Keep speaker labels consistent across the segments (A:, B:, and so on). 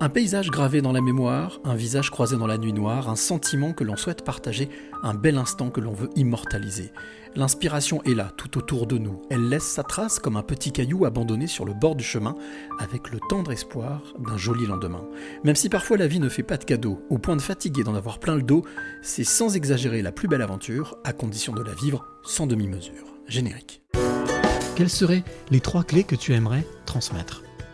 A: Un paysage gravé dans la mémoire, un visage croisé dans la nuit noire, un sentiment que l'on souhaite partager, un bel instant que l'on veut immortaliser. L'inspiration est là, tout autour de nous. Elle laisse sa trace comme un petit caillou abandonné sur le bord du chemin, avec le tendre espoir d'un joli lendemain. Même si parfois la vie ne fait pas de cadeaux, au point de fatiguer d'en avoir plein le dos, c'est sans exagérer la plus belle aventure, à condition de la vivre sans demi-mesure. Générique. Quelles seraient les trois clés que tu aimerais transmettre?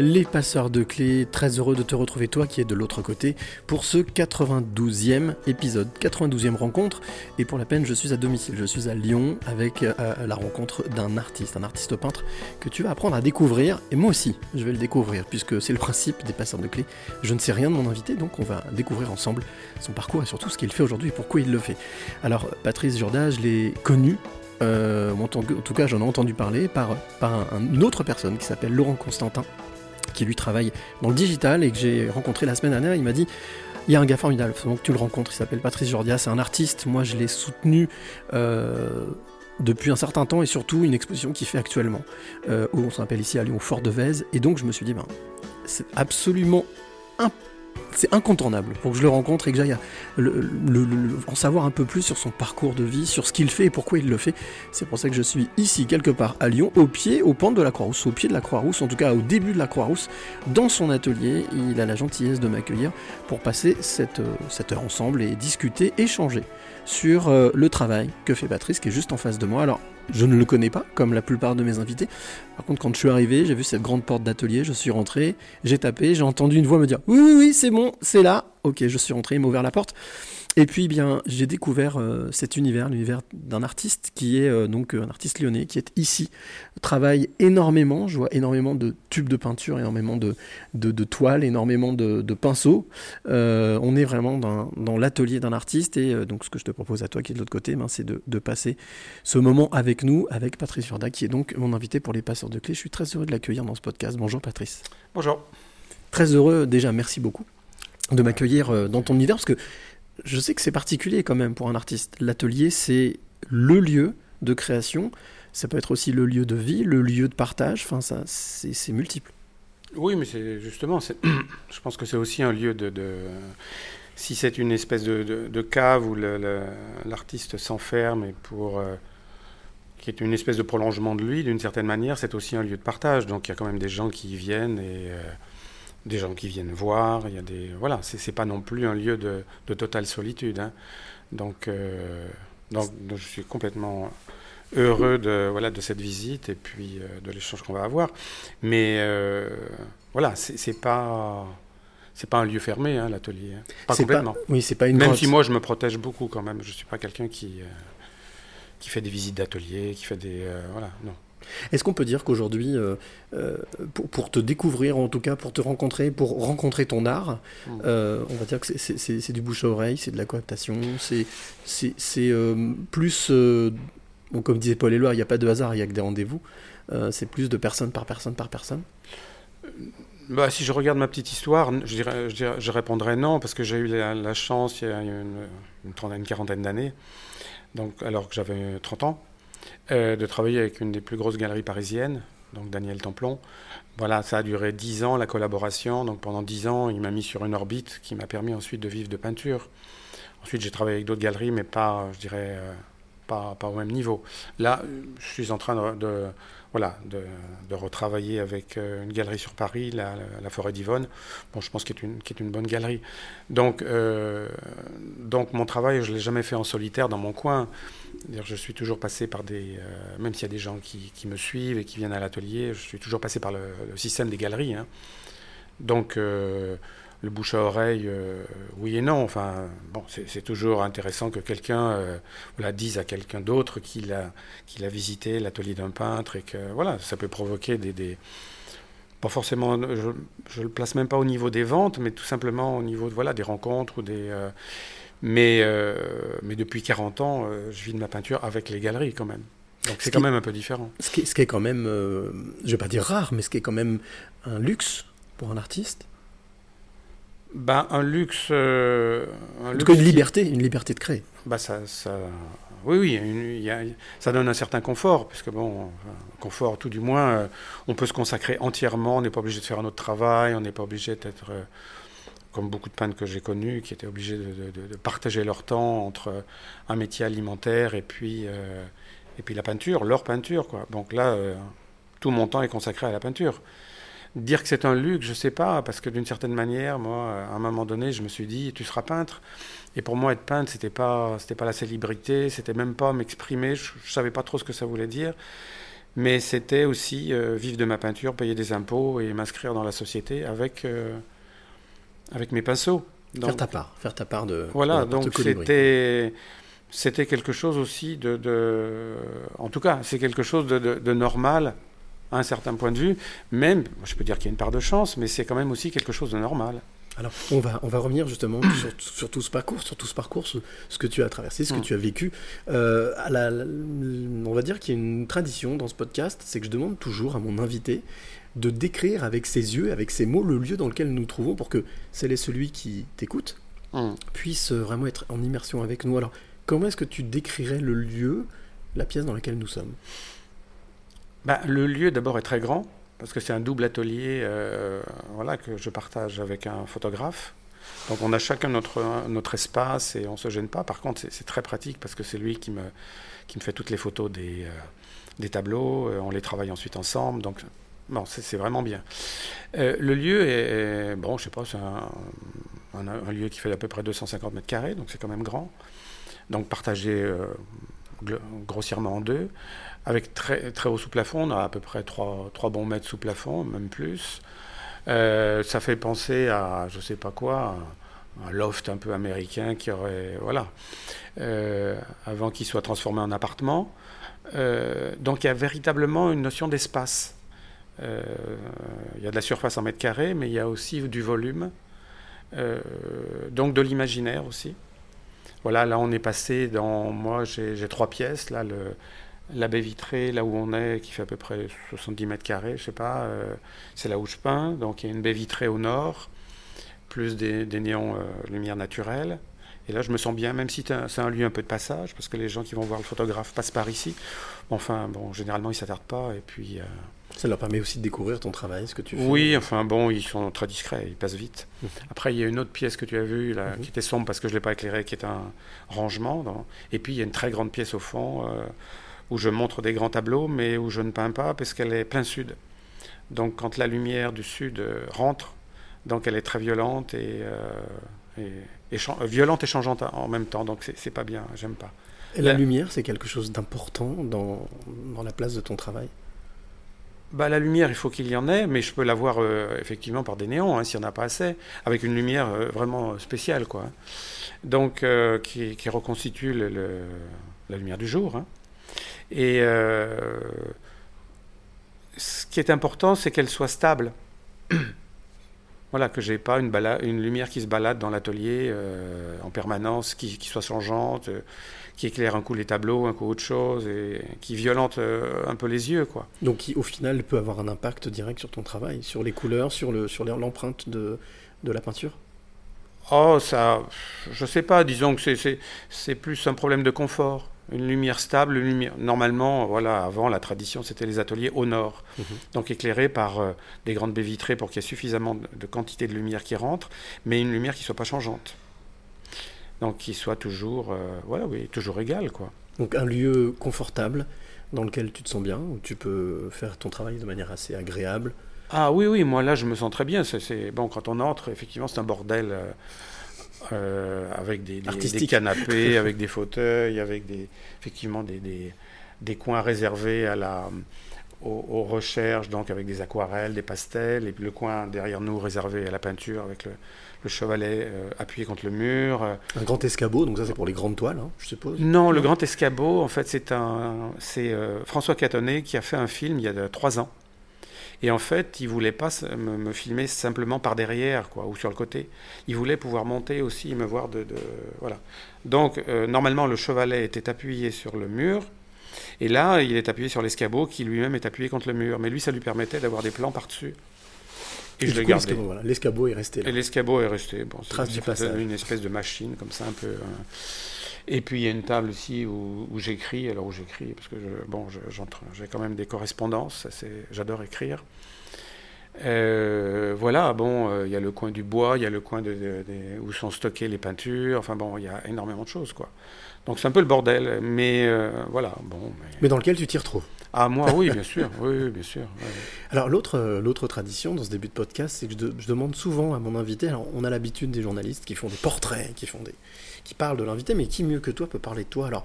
A: Les passeurs de clés, très heureux de te retrouver toi qui es de l'autre côté pour ce 92e épisode, 92e rencontre. Et pour la peine, je suis à domicile, je suis à Lyon avec euh, la rencontre d'un artiste, un artiste peintre que tu vas apprendre à découvrir. Et moi aussi, je vais le découvrir puisque c'est le principe des passeurs de clés. Je ne sais rien de mon invité, donc on va découvrir ensemble son parcours et surtout ce qu'il fait aujourd'hui et pourquoi il le fait. Alors, Patrice Jourda, je l'ai connu euh, en tout cas, j'en ai entendu parler par, par une autre personne qui s'appelle Laurent Constantin, qui lui travaille dans le digital et que j'ai rencontré la semaine dernière. Il m'a dit il y a un gars formidable, donc tu le rencontres, il s'appelle Patrice Jordia, c'est un artiste, moi je l'ai soutenu euh, depuis un certain temps et surtout une exposition qu'il fait actuellement, euh, où on s'appelle ici à Lyon, Fort de Vèze, et donc je me suis dit, ben, c'est absolument impossible c'est incontournable pour que je le rencontre et que j'aille en savoir un peu plus sur son parcours de vie, sur ce qu'il fait et pourquoi il le fait. C'est pour ça que je suis ici, quelque part à Lyon, au pied, au pente de la Croix-Rousse, au pied de la Croix-Rousse, en tout cas au début de la Croix-Rousse, dans son atelier. Il a la gentillesse de m'accueillir pour passer cette, euh, cette heure ensemble et discuter, échanger sur euh, le travail que fait Patrice, qui est juste en face de moi. Alors, je ne le connais pas, comme la plupart de mes invités. Par contre, quand je suis arrivé, j'ai vu cette grande porte d'atelier, je suis rentré, j'ai tapé, j'ai entendu une voix me dire Oui, oui, oui, c'est bon, c'est là. Ok, je suis rentré, il m'a ouvert la porte. Et puis, bien, j'ai découvert euh, cet univers, l'univers d'un artiste qui est euh, donc un artiste lyonnais, qui est ici, travaille énormément. Je vois énormément de tubes de peinture, énormément de, de, toiles, énormément de, pinceaux. Euh, on est vraiment dans, dans l'atelier d'un artiste. Et donc, ce que je te propose à toi, qui est de l'autre côté, ben, c'est de, passer ce moment avec nous, avec Patrice Jorda, qui est donc mon invité pour les passeurs de clés. Je suis très heureux de l'accueillir dans ce podcast. Bonjour, Patrice.
B: Bonjour.
A: Très heureux, déjà, merci beaucoup de m'accueillir dans ton univers, parce que je sais que c'est particulier quand même pour un artiste. L'atelier, c'est le lieu de création. Ça peut être aussi le lieu de vie, le lieu de partage. Enfin, ça, c'est multiple.
B: Oui, mais c'est justement, je pense que c'est aussi un lieu de. si c'est une espèce de, cave où l'artiste s'enferme et pour. Euh, qui est une espèce de prolongement de lui, d'une certaine manière, c'est aussi un lieu de partage. Donc il y a quand même des gens qui y viennent et. Euh, des gens qui viennent voir, il y a des voilà, c'est pas non plus un lieu de, de totale solitude. Hein. Donc, euh, donc, je suis complètement heureux de voilà de cette visite et puis euh, de l'échange qu'on va avoir. Mais euh, voilà, c'est pas c'est pas un lieu fermé hein, l'atelier, hein. pas complètement.
A: oui, c'est pas une.
B: Même si moi je me protège beaucoup quand même, je suis pas quelqu'un qui qui fait des visites d'atelier, qui fait des voilà non.
A: Est-ce qu'on peut dire qu'aujourd'hui, euh, euh, pour, te découvrir, en tout cas pour te rencontrer, pour rencontrer ton art, mm. euh, on va dire que c'est du bouche à oreille, c'est de la cooptation, c'est plus, comme disait Paul Éluard, il n'y a pas de hasard, il n'y a que des rendez-vous, c'est plus de personne par personne par personne
B: bah, si je regarde ma petite histoire, je, dirais, je, répondrais non, parce que j'ai eu la, chance, il y a une, une, une quarantaine d'années, donc alors que j'avais 30 ans, euh, de travailler avec une des plus grosses galeries parisiennes, donc Daniel Templon. Voilà, ça a duré dix ans la collaboration. Donc pendant dix ans, il m'a mis sur une orbite qui m'a permis ensuite de vivre de peinture. Ensuite, j'ai travaillé avec d'autres galeries, mais pas, je dirais, euh, pas, pas, au même niveau. Là, je suis en train de, voilà, de, retravailler avec euh, une galerie sur Paris, la, Forêt d'Yvonne. Bon, je pense qu'elle est, une, une bonne galerie. Donc, euh, donc mon travail, je ne l'ai jamais fait en solitaire dans mon coin. Je suis toujours passé par des. Euh, même s'il y a des gens qui, me suivent et qui viennent à l'atelier, je suis toujours passé par le, système des galeries. Hein. Donc, le bouche à oreille, euh, oui et non. Enfin, bon, c'est toujours intéressant que quelqu'un euh, voilà, dise à quelqu'un d'autre qu'il a, a visité l'atelier d'un peintre et que voilà, ça peut provoquer des, des- pas forcément, je ne le place même pas au niveau des ventes, mais tout simplement au niveau de, voilà, des rencontres ou des. euh, mais, mais depuis 40 ans, je vis de ma peinture avec les galeries quand même. Donc
A: Ce
B: c'est
A: qui-
B: quand même un peu différent.
A: Ce qui, est- ce qui est quand même, je vais pas dire rare, mais ce qui est quand même un luxe pour un artiste.
B: Ben, un luxe. euh, un
A: En
B: luxe
A: tout cas, une
B: qui-
A: liberté, une liberté de créer.
B: Bah ça, ça- oui, oui, une- il y a- ça donne un certain confort, puisque bon, confort, tout du moins, euh, on peut se consacrer entièrement, on n'est pas obligé de faire un autre travail, on n'est pas obligé d'être, euh, comme beaucoup de peintres que j'ai connus, qui étaient obligés de, de- partager leur temps entre un métier alimentaire et puis, et puis la peinture, leur peinture, quoi. Donc là, tout mon temps est consacré à la peinture. Dire que c'est un luxe, je sais pas, parce que d'une certaine manière, moi, à un moment donné, je me suis dit, tu seras peintre. Et pour moi, être peintre, c'était pas, c'était pas la célébrité, c'était même pas m'exprimer. Je, je savais pas trop ce que ça voulait dire, mais c'était aussi euh, vivre de ma peinture, payer des impôts et m'inscrire dans la société avec euh, avec mes pinceaux.
A: faire ta part, faire ta part de.
B: Voilà,
A: de
B: donc c'était c'était quelque chose aussi de, de- en tout cas, c'est quelque chose de- de normal à un certain point de vue. Même, je peux dire qu'il y a une part de chance, mais c'est quand même aussi quelque chose de normal.
A: Alors, on va, on va revenir justement sur, sur tout ce parcours, sur tout ce parcours, ce, ce que tu as traversé, ce que
B: Mm.
A: tu as vécu. Euh, à la- la- on va dire qu'il y a une tradition dans ce podcast, c'est que je demande toujours à mon invité de décrire avec ses yeux, avec ses mots, le lieu dans lequel nous nous trouvons pour que celle et celui qui t'écoute
B: Mm.
A: puisse vraiment être en immersion avec nous. Alors, comment est-ce que tu décrirais le lieu, la pièce dans laquelle nous sommes?
B: Bah, le lieu d'abord est très grand parce que c'est un double atelier euh, que je partage avec un photographe. Donc on a chacun notre, notre espace et on ne se gêne pas. Par contre, c'est- très pratique parce que c'est lui qui me, qui me fait toutes les photos des, euh, des tableaux. Euh, on les travaille ensuite ensemble. Donc bon, c'est vraiment bien. Le lieu est, bon, je sais pas, c'est un, lieu qui fait à peu près 250 mètres carrés, donc c'est quand même grand. Donc partagé grossièrement en deux avec très, très haut sous-plafond, on a à peu près 3, bons mètres sous plafond, même plus. Euh, ça fait penser à, je sais pas quoi, un, loft un peu américain qui aurait, voilà, euh, avant qu'il soit transformé en appartement. Euh, donc il y a véritablement une notion d'espace. Il y a de la surface en mètres carrés, mais il y a aussi du volume, donc de l'imaginaire aussi. Voilà, là on est passé dans, moi j'ai trois pièces, là le, la baie vitrée, là où on est, qui fait à peu près 70 mètres carrés, je sais pas, euh, c'est là où je peins. Donc il y a une baie vitrée au nord, plus des, des néons euh, lumière naturelle. Et là, je me sens bien, même si c'est un, lieu un peu de passage, parce que les gens qui vont voir le photographe passent par ici. Enfin, bon, généralement, ils s'attardent pas. Et puis, euh,
A: Ça leur permet aussi de découvrir ton travail, ce que tu fais.
B: oui, enfin bon, ils sont très discrets, ils passent vite.
A: Mhm.
B: Après, il y a une autre pièce que tu as vue, là,
A: Mhm.
B: qui était sombre parce que je ne l'ai pas éclairée, qui est un rangement. dans- Et puis, il y a une très grande pièce au fond euh, où je montre des grands tableaux, mais où je ne peins pas parce qu'elle est plein sud. Donc, quand la lumière du sud euh, rentre, donc elle est très violente et, euh, et- et chan- euh, violente et changeante en même temps. Donc, c'est pas bien, j'aime pas.
A: Et la
B: La-
A: lumière, c'est quelque chose d'important dans, dans la place de ton travail?
B: Bah, la lumière, il faut qu'il y en ait, mais je peux l'avoir euh, effectivement par des néons, hein, s'il n'y en a pas assez, avec une lumière euh, vraiment spéciale, quoi. Donc, euh, qui, qui reconstitue le- le- la lumière du jour. hein. Et euh, ce qui est important, c'est qu'elle soit stable. voilà, que j'ai pas une, lumière qui se balade dans l'atelier euh, en permanence, qui, qui soit changeante, euh, qui éclaire un coup les tableaux, un coup autre chose, et qui violente un peu les yeux, quoi.
A: Donc, qui, au final, peut avoir un impact direct sur ton travail, sur les couleurs, sur le sur l'empreinte de, de la peinture?
B: Oh, ça, je sais pas, disons que c'est plus un problème de confort. Une lumière stable, une lumière. Normalement, voilà, avant, la tradition, c'était les ateliers au nord.
A: Mhm.
B: Donc éclairés par euh, des grandes baies vitrées pour qu'il y ait suffisamment de, de quantité de lumière qui rentre, mais une lumière qui soit pas changeante. Donc qui soit toujours, euh, voilà, oui, toujours égale, quoi.
A: Donc, un lieu confortable dans lequel tu te sens bien, où tu peux faire ton travail de manière assez agréable.
B: Ah oui, oui, moi là, je me sens très bien. C'est- C'est bon quand on entre, effectivement, c'est un bordel euh, euh, avec des, des- canapés, avec des fauteuils, avec des, effectivement des, des, coins réservés à la, aux, aux recherches, donc avec des aquarelles, des pastels, et puis le coin derrière nous réservé à la peinture avec le, le chevalet euh, appuyé contre le mur.
A: Un grand escabeau, donc ça c'est pour les grandes toiles, hein, je suppose.
B: Non, le grand escabeau, en fait, c'est un, c'est euh, François Catonnet qui a fait un film il y a trois ans. Et en fait, il voulait pas me, me filmer simplement par derrière, quoi, ou sur le côté. Il voulait pouvoir monter aussi et me voir de, de- voilà. Donc, euh, normalement, le chevalet était appuyé sur le mur. Et là, il est appuyé sur l'escabeau qui lui-même est appuyé contre le mur. Mais lui, ça lui permettait d'avoir des plans par-dessus. Et, je
A: coup,
B: gardé.
A: l'escabeau, voilà, est resté là.
B: Et l'escabeau est resté. Bon,
A: Trace du passage.
B: une espèce de machine comme ça un peu. euh. Et puis il y a une table aussi où, où j'écris. Alors où j'écris parce que je, bon, j'ai quand même des correspondances. J'adore écrire. Euh, voilà, bon, euh, il y a le coin du bois, il y a le coin de, de- de- où sont stockées les peintures. Enfin bon, il y a énormément de choses quoi. Donc c'est un peu le bordel, mais euh, voilà, bon. mais-
A: Mais dans lequel tu t'y retrouves?
B: Ah moi, oui, bien sûr, oui, oui, bien sûr. ouais.
A: Alors l'autre l'autre tradition dans ce début de podcast, c'est que je, de- je demande souvent à mon invité. Alors on a l'habitude des journalistes qui font des portraits, qui font des, qui parlent de l'invité, mais qui mieux que toi peut parler de toi? Alors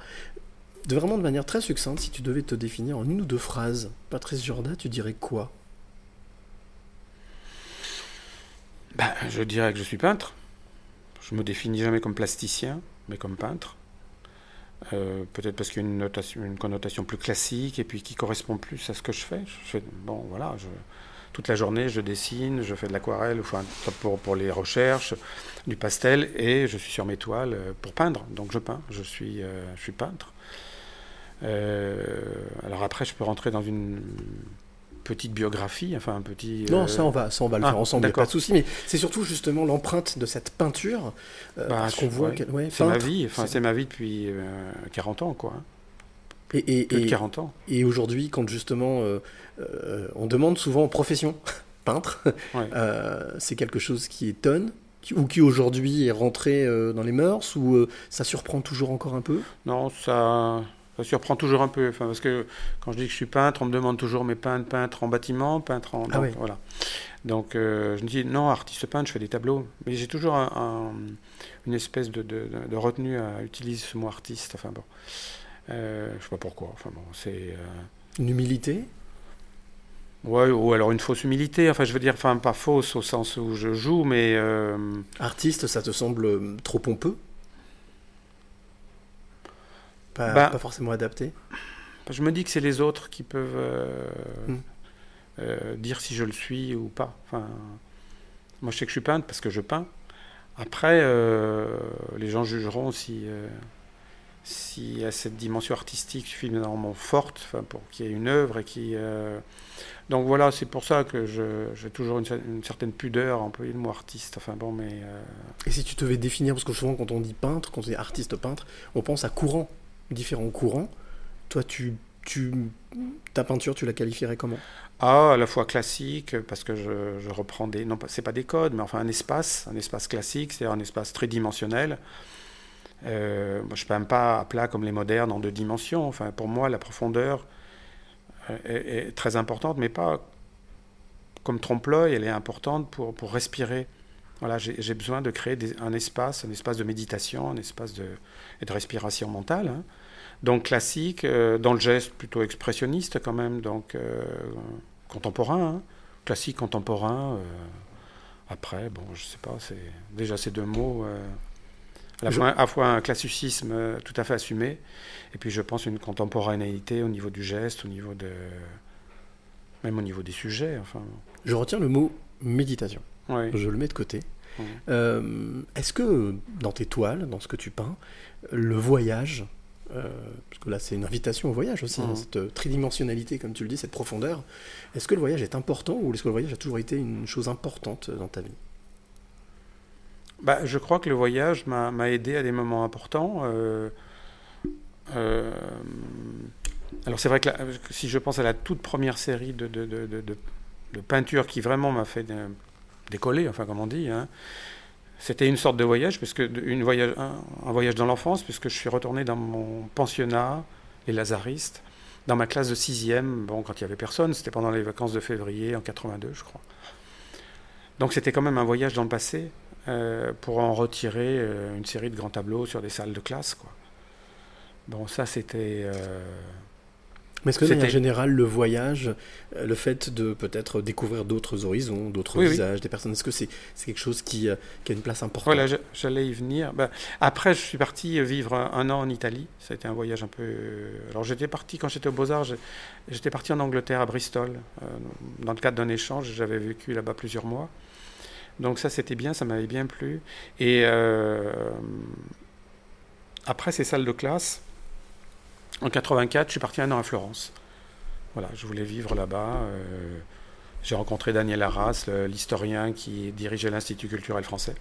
A: de vraiment de manière très succincte, si tu devais te définir en une ou deux phrases, Patrice Jorda, tu dirais quoi?
B: Ben, je dirais que je suis peintre. Je me définis jamais comme plasticien, mais comme peintre. Euh, Peut-être parce qu'il y a une, une connotation plus classique et puis qui correspond plus à ce que je fais. Bon, voilà, toute la journée, je dessine, je fais de l'aquarelle, enfin, pour, pour les recherches, du pastel, et je suis sur mes toiles euh, pour peindre. Donc je peins, je suis, euh, je suis peintre. Euh, alors après, je peux rentrer dans une petite biographie, enfin un petit...
A: Non, ça on va, ça on va le
B: ah,
A: faire ensemble, pas de souci. Mais c'est surtout justement l'empreinte de cette peinture
B: Bah,
A: qu'on voit.
B: ouais.
A: qu'elle- ouais,
B: C'est ma vie, enfin
A: C'est-
B: ma vie depuis euh, 40 ans quoi.
A: Et, et,
B: Plus de
A: et-
B: 40 ans.
A: Et aujourd'hui, quand justement euh, euh, on demande souvent en profession peintre,
B: Ouais.
A: euh, c'est quelque chose qui étonne ou qui aujourd'hui est rentré dans les mœurs ou ça surprend toujours encore un peu?
B: Non, ça, ça surprend toujours un peu. Enfin, parce que quand je dis que je suis peintre, on me demande toujours mais peintre, peintre en bâtiment, peintre en.
A: Ah
B: donc,
A: oui.
B: voilà. Donc je me dis non, artiste peintre, je fais des tableaux. Mais j'ai toujours un- un- une espèce de, de- de retenue à utiliser ce mot artiste. Enfin bon. Euh, je sais pas pourquoi. Enfin bon, c'est. euh,
A: Une humilité?
B: Ouais, ou alors une fausse humilité. Enfin, je veux dire, enfin, pas fausse au sens où je joue, mais. euh,
A: Artiste, ça te semble euh, trop pompeux? Pas,
B: Bah,
A: pas forcément adapté?
B: Je me dis que c'est les autres qui peuvent euh,
A: Hmm.
B: euh, dire si je le suis ou pas. Enfin, moi, je sais que je suis peintre parce que je peins. Après, les gens jugeront si, s'il y a cette dimension artistique suffisamment forte pour qu'il y ait une œuvre. Et qui, euh, Donc voilà, c'est pour ça que j'ai toujours une, cer- une certaine pudeur à employer le mot artiste. Enfin bon, mais... euh,
A: Et si tu devais définir, parce que souvent quand on dit peintre, quand on dit artiste peintre, on pense à courants, différents courants. Toi, tu, tu, ta peinture, tu la qualifierais comment?
B: Ah, à la fois classique, parce que je, je reprends des. Non, c'est pas des codes, mais enfin un espace, un espace classique, c'est-à-dire un espace très dimensionnel. Euh, je ne peins pas à plat comme les modernes en deux dimensions. Enfin, pour moi, la profondeur euh, est, très importante, mais pas comme trompe-l'œil, elle est importante pour, respirer. Voilà, j'ai besoin de créer un espace, un espace de méditation, un espace de, respiration mentale. hein. Donc classique, euh, dans le geste plutôt expressionniste quand même, donc contemporain, hein. classique contemporain. après, bon, je sais pas, déjà ces deux mots, à, la
A: Je-
B: fois, à la fois un classicisme euh, tout à fait assumé, et puis je pense une contemporanéité au niveau du geste, au niveau de, même au niveau des sujets. Enfin,
A: Je retiens le mot méditation. Je le mets de côté. Euh, Est-ce que dans tes toiles, dans ce que tu peins, le voyage, euh, parce que là c'est une invitation au voyage aussi, hein,
B: Mhm.
A: cette tridimensionnalité, comme tu le dis, cette profondeur, est-ce que le voyage est important ou est-ce que le voyage a toujours été une chose importante dans ta vie?
B: Bah, je crois que le voyage m'a aidé à des moments importants. euh, euh, alors c'est vrai que, si je pense à la toute première série de, de, qui vraiment m'a fait euh, décoller, enfin comme on dit, hein, c'était une sorte de voyage, parce que de- une voyage, un, voyage dans l'enfance, puisque je suis retourné dans mon pensionnat, les Lazaristes, dans ma classe de sixième, bon, quand il y avait personne, c'était pendant les vacances de février en 82, je crois. Donc c'était quand même un voyage dans le passé pour en retirer euh, une série de grands tableaux sur des salles de classe. Quoi. Bon, ça c'était. euh,
A: Mais est-ce que
B: C'était-
A: générale, le voyage, euh, le fait de peut-être découvrir d'autres horizons, d'autres
B: Oui, oui.
A: visages, des personnes, est-ce que c'est c'est quelque chose qui, euh, qui a une place importante?
B: Voilà, j'allais y venir. Ben, après, je suis parti vivre un, an en Italie. Ça a été un voyage un peu. Alors, j'étais parti quand j'étais aux Beaux-Arts. J'étais parti en Angleterre, à Bristol, euh, dans le cadre d'un échange. J'avais vécu là-bas plusieurs mois. Donc, ça, c'était bien, ça m'avait bien plu. Et euh, après ces salles de classe, en 84, je suis parti un an à Florence. Voilà, je voulais vivre là-bas. euh, J'ai rencontré Daniel Arras, l'historien qui dirigeait l'Institut culturel français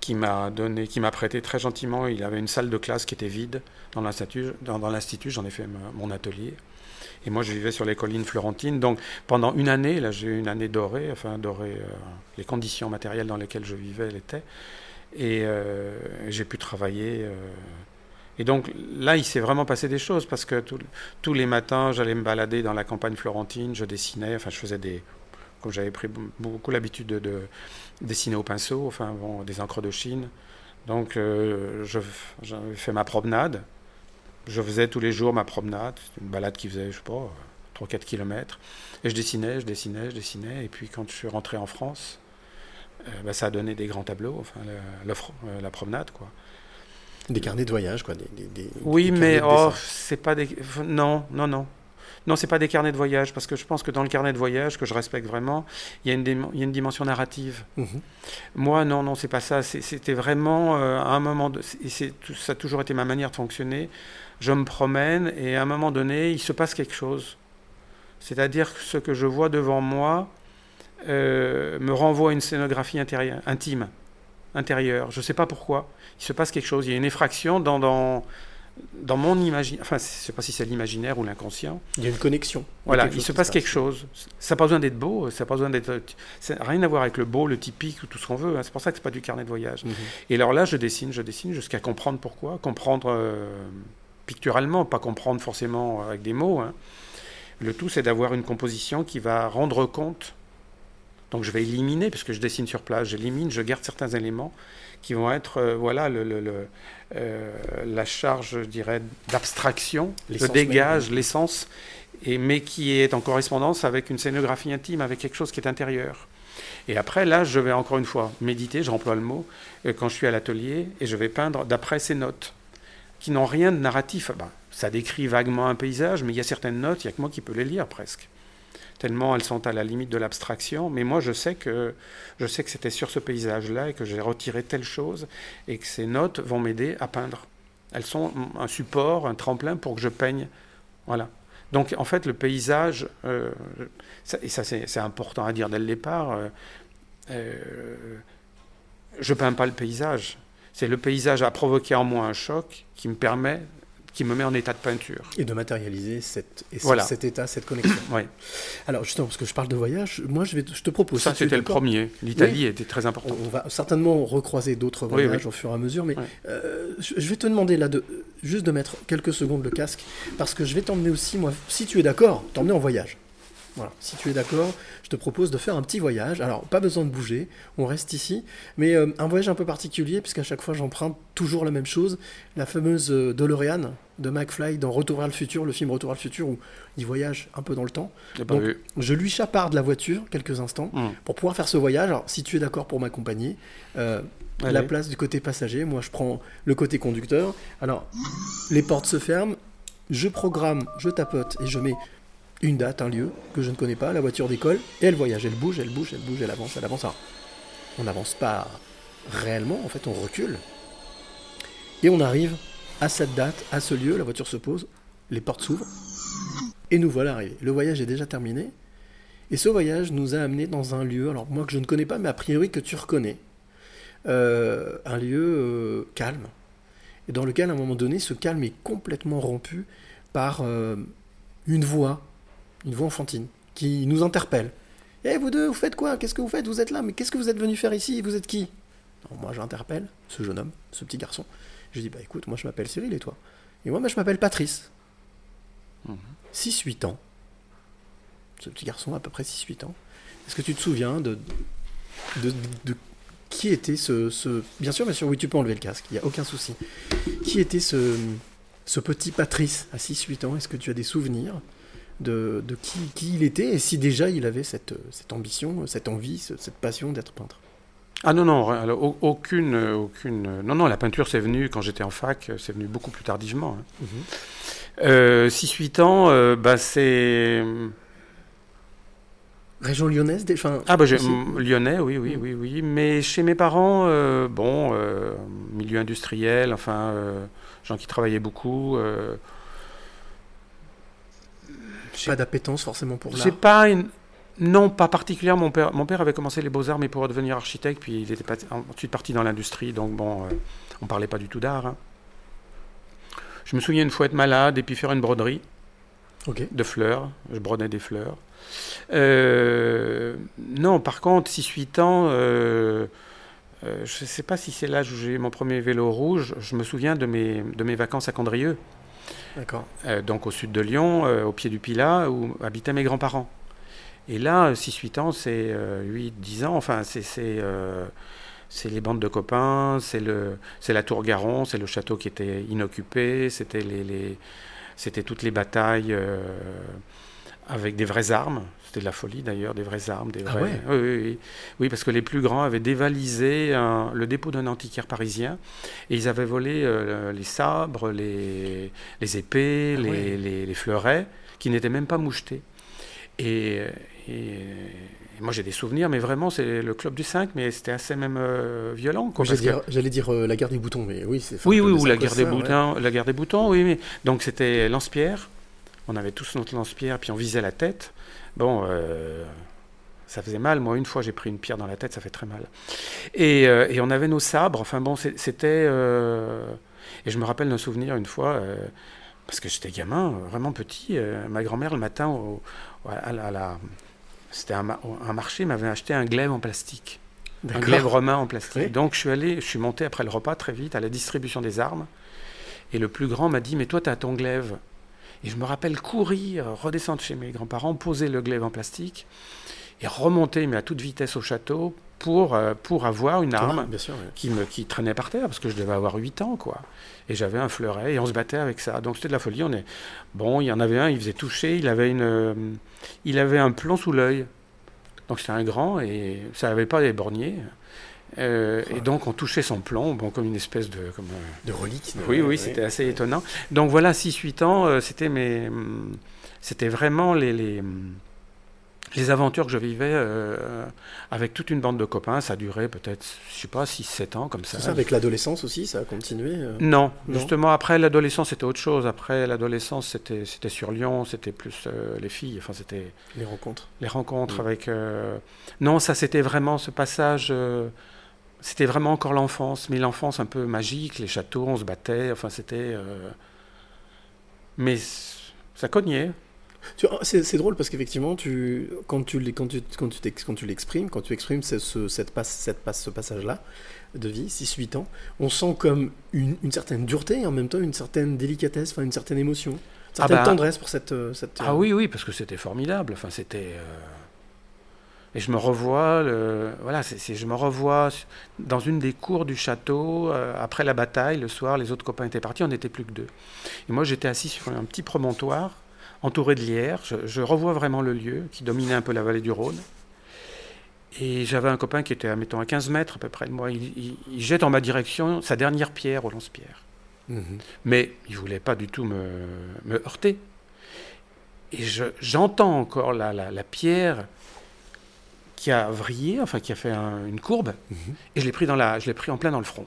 B: qui m'a donné, qui m'a prêté très gentiment. Il avait une salle de classe qui était vide dans l'institut. Dans, l'institut, j'en ai fait mon atelier. Et moi, je vivais sur les collines florentines. Donc, pendant une année, là, j'ai eu une année dorée. Enfin, dorée. euh, les conditions matérielles dans lesquelles je vivais, elles étaient. Et euh, j'ai pu travailler. euh, et donc là, il s'est vraiment passé des choses parce que tous les matins, j'allais me balader dans la campagne florentine, je dessinais, enfin, je faisais des. Comme j'avais pris beaucoup l'habitude de, de dessiner au pinceau, enfin, bon, des encres de Chine. Donc, euh, j'avais fait ma promenade. Je faisais tous les jours ma promenade. Une balade qui faisait, je sais pas, 3-4 kilomètres. Et je dessinais, je dessinais, je dessinais. Et puis, quand je suis rentré en France, euh, bah, ça a donné des grands tableaux, enfin, le- euh, la promenade, quoi.
A: Des carnets de voyage, quoi. Des, des- des-
B: Oui, mais oh, c'est pas des. Non, non, non. Non, c'est pas des carnets de voyage, parce que je pense que dans le carnet de voyage, que je respecte vraiment, il y a une, il y a une dimension narrative.
A: Mhm.
B: Moi, non, non, c'est pas ça. C'était vraiment euh, à un moment, de, et c'est tout- ça a toujours été ma manière de fonctionner. Je me promène et à un moment donné, il se passe quelque chose. C'est-à-dire que ce que je vois devant moi euh, me renvoie à une scénographie intérieure, intime, intérieure. Je ne sais pas pourquoi. Il se passe quelque chose. Il y a une effraction dans, dans, dans mon imaginaire. Enfin, je ne sais pas si c'est l'imaginaire ou l'inconscient.
A: Il y a une connexion.
B: Voilà, il se passe quelque chose. Ça n'a pas besoin d'être beau, ça n'a pas besoin d'être. Rien à voir avec le beau, le typique ou tout ce qu'on veut. hein. C'est pour ça que c'est pas du carnet de voyage.
A: Mhm.
B: Et alors là, je dessine, je dessine jusqu'à comprendre pourquoi, comprendre euh, picturalement, pas comprendre forcément avec des mots. hein. Le tout, c'est d'avoir une composition qui va rendre compte. Donc je vais éliminer, puisque je dessine sur place, j'élimine, je garde certains éléments qui vont être, euh, voilà, le, le- le, euh, la charge, je dirais, d'abstraction. Je dégage l'essence, et, mais qui est en correspondance avec une scénographie intime, avec quelque chose qui est intérieur. Et après, là, je vais encore une fois méditer, je remploie le mot, euh, quand je suis à l'atelier, et je vais peindre d'après ces notes, qui n'ont rien de narratif. Ah ben, ça décrit vaguement un paysage, mais il y a certaines notes, il n'y a que moi qui peux les lire presque. Tellement elles sont à la limite de l'abstraction, mais moi je sais que c'était sur ce paysage-là et que j'ai retiré telle chose et que ces notes vont m'aider à peindre. Elles sont un support, un tremplin pour que je peigne. Voilà. Donc en fait le paysage, euh, et ça c'est c'est important à dire dès le départ, euh, euh, je peins pas le paysage. C'est le paysage a provoqué en moi un choc qui me permet, qui me met en état de peinture.
A: Et de matérialiser cette, et
B: Voilà.
A: cet état, cette connexion. Alors justement, parce que je parle de voyage, moi je, vais, te- je te propose...
B: Ça
A: si
B: c'était le premier. L'Italie était très importante.
A: On va certainement recroiser d'autres voyages
B: oui.
A: au fur et à mesure, mais euh, je je vais te demander là de juste de mettre quelques secondes le casque, parce que je vais t'emmener aussi, moi, si tu es d'accord, t'emmener en voyage. Voilà, si tu es d'accord, je te propose de faire un petit voyage. Alors, pas besoin de bouger, on reste ici, mais euh, un voyage un peu particulier, puisqu'à chaque fois j'emprunte toujours la même chose, la fameuse euh, DeLorean de McFly dans Retour vers le futur, le film Retour vers le futur, où il voyage un peu dans le temps. Donc. Je lui chaparde la voiture quelques instants
B: Hmm.
A: pour pouvoir faire ce voyage. Alors, si tu es d'accord pour m'accompagner, euh, la place du côté passager, moi je prends le côté conducteur. Alors, les portes se ferment, je programme, je tapote et je mets une date, un lieu que je ne connais pas, la voiture décolle et elle voyage, elle bouge, elle bouge, elle bouge, elle avance, elle avance. Alors, on n'avance pas réellement, en fait on recule. Et on arrive à cette date, à ce lieu, la voiture se pose, les portes s'ouvrent et nous voilà arrivés. Le voyage est déjà terminé. Et ce voyage nous a amené dans un lieu, alors moi que je ne connais pas, mais a priori que tu reconnais. Euh, un lieu euh, calme. Et dans lequel, à un moment donné, ce calme est complètement rompu par euh, une voix, une voix enfantine, qui nous interpelle. Eh vous deux, vous faites quoi? Qu'est-ce que vous faites? Vous êtes là, mais qu'est-ce que vous êtes venu faire ici? Vous êtes qui? Moi, j'interpelle ce jeune homme, ce petit garçon. Je dis, bah écoute, moi je m'appelle Cyril et toi? Et moi, bah, je m'appelle Patrice. 6-8 ans. Ce petit garçon à peu près 6-8 ans. Est-ce que tu te souviens de, de, de qui était ce, ce- Bien sûr, bien sûr, oui, tu peux enlever le casque, il n'y a aucun souci. Qui était ce, Ce petit Patrice, à 6-8 ans, est-ce que tu as des souvenirs? De, de qui, qui il était et si déjà il avait cette, cette ambition, cette envie, ce- cette passion d'être peintre
B: Ah non, non, alors, au- aucune, euh, aucune. Non, non, la peinture, c'est venu quand j'étais en fac, euh, c'est venu beaucoup plus tardivement. hein. Euh, 6-8 ans, euh, bah, c'est.
A: Région lyonnaise des, enfin,
B: Ah, bah, lyonnais, oui, oui,
A: Mm.
B: oui, oui. Mais chez mes parents, euh, bon, euh, milieu industriel, enfin, euh, gens qui travaillaient beaucoup.
A: Pas d'appétence forcément pour l'art.
B: Pas une... Non, pas particulièrement. Mon père, mon père avait commencé les beaux-arts, mais pour devenir architecte, puis il était pas- ensuite parti dans l'industrie, donc bon, euh, on parlait pas du tout d'art. hein. Je me souviens une fois être malade et puis faire une broderie de fleurs. Je brodais des fleurs. Euh, non, par contre, 6-8 ans, euh, euh, je ne sais pas si c'est l'âge où j'ai eu mon premier vélo rouge. Je me souviens de mes, de mes vacances à Condrieu,
A: D'accord.
B: Euh, donc au sud de Lyon, euh, au pied du Pilat, où habitaient mes grands-parents. Et là, 6-8 ans, c'est 8-10 ans, enfin, c'est euh, les bandes de copains, c'est la Tour Garon, c'est le château qui était inoccupé, c'était les, toutes les batailles euh, avec des vraies armes. C'était de la folie d'ailleurs, des vraies armes, des
A: Ah
B: vrais.
A: ouais?
B: Oui, oui, oui. Oui, parce que les plus grands avaient dévalisé un- le dépôt d'un antiquaire parisien et ils avaient volé euh, les sabres, les, les épées,
A: Ah
B: les,
A: ouais.
B: les- les fleurets qui n'étaient même pas mouchetés. Et, moi j'ai des souvenirs, mais vraiment c'est le club du 5, mais c'était assez même euh, violent.
A: J'allais
B: que-
A: dire, euh, la guerre des boutons, mais oui, c'est.
B: oui, oui, ou la guerre des
A: ouais.
B: boutons, la guerre des boutons, oui, mais donc c'était lance-pierre. On avait tous notre lance-pierre, puis on visait la tête. Bon, euh, ça faisait mal. Moi, une fois, j'ai pris une pierre dans la tête, ça fait très mal. Et, euh, et on avait nos sabres. Enfin bon, c'était. euh, Et je me rappelle d'un souvenir une fois, parce que j'étais gamin, vraiment petit. ma grand-mère le matin, au- à la, c'était un, ma- un marché, m'avait acheté un glaive en plastique un glaive romain en plastique.
A: Oui.
B: Donc je suis allé, je suis monté après le repas très vite à la distribution des armes. Et le plus grand m'a dit Mais toi, tu as ton glaive. Et je me rappelle courir, redescendre chez mes grands-parents, poser le glaive en plastique et remonter, mais à toute vitesse au château pour, euh, pour avoir une arme
A: Bien sûr. ouais.
B: qui, me, qui traînait par terre, parce que je devais avoir 8 ans, quoi. Et j'avais un fleuret, et on se battait avec ça. Donc c'était de la folie. On est... Bon, il y en avait un, il faisait toucher, il avait, une, euh, il avait un plomb sous l'œil. Donc c'était un grand, et ça n'avait pas les borniers. Euh, et donc on touchait son plomb, bon, comme une espèce de... Comme, euh,
A: De reliques. de-
B: oui, oui, c'était assez étonnant. Donc voilà, 6-8 ans, euh, c'était mes, hum, c'était vraiment les, les, hum, les aventures que je vivais euh, avec toute une bande de copains. Ça durait peut-être, je sais pas, 6-7 ans comme ça.
A: C'est ça, avec l'adolescence aussi, ça a continué. euh?
B: Non,
A: Non.
B: justement, après l'adolescence, c'était autre chose. Après l'adolescence, c'était, c'était sur Lyon, c'était plus euh, les filles, enfin, c'était
A: Les rencontres.
B: les rencontres
A: Mm.
B: avec. Non, ça, c'était vraiment ce passage. C'était vraiment encore l'enfance, mais l'enfance un peu magique, les châteaux, on se battait, enfin, c'était. euh, Mais ça cognait.
A: Tu vois, C'est c'est drôle parce qu'effectivement, tu, quand tu l'exprimes, quand tu exprimes ce, ce- cette passe, cette passe, ce passage-là de vie, 6-8 ans, on sent comme une, une certaine dureté et en même temps une certaine délicatesse, enfin une certaine émotion, une
B: Ah
A: certaine
B: bah-
A: tendresse pour cette. euh, cette
B: Ah
A: euh,
B: oui, oui, parce que c'était formidable. Enfin, c'était. euh, Et je me revois, le... voilà, je me revois dans une des cours du château euh, après la bataille. Le soir, les autres copains étaient partis, on n'était plus que deux. Et moi, j'étais assis sur un petit promontoire, entouré de lierre. Je, je revois vraiment le lieu qui dominait un peu la vallée du Rhône. Et j'avais un copain qui était, mettons, à 15 mètres à peu près de moi. Il, il- il jette en ma direction sa dernière pierre au lance-pierre.
A: mhm.
B: Mais il voulait pas du tout me, me heurter. Et je- j'entends encore la, la- la pierre qui a vrillé, enfin qui a fait un- une courbe,
A: Mhm.
B: et je l'ai pris, dans la, je l'ai pris en plein dans le front.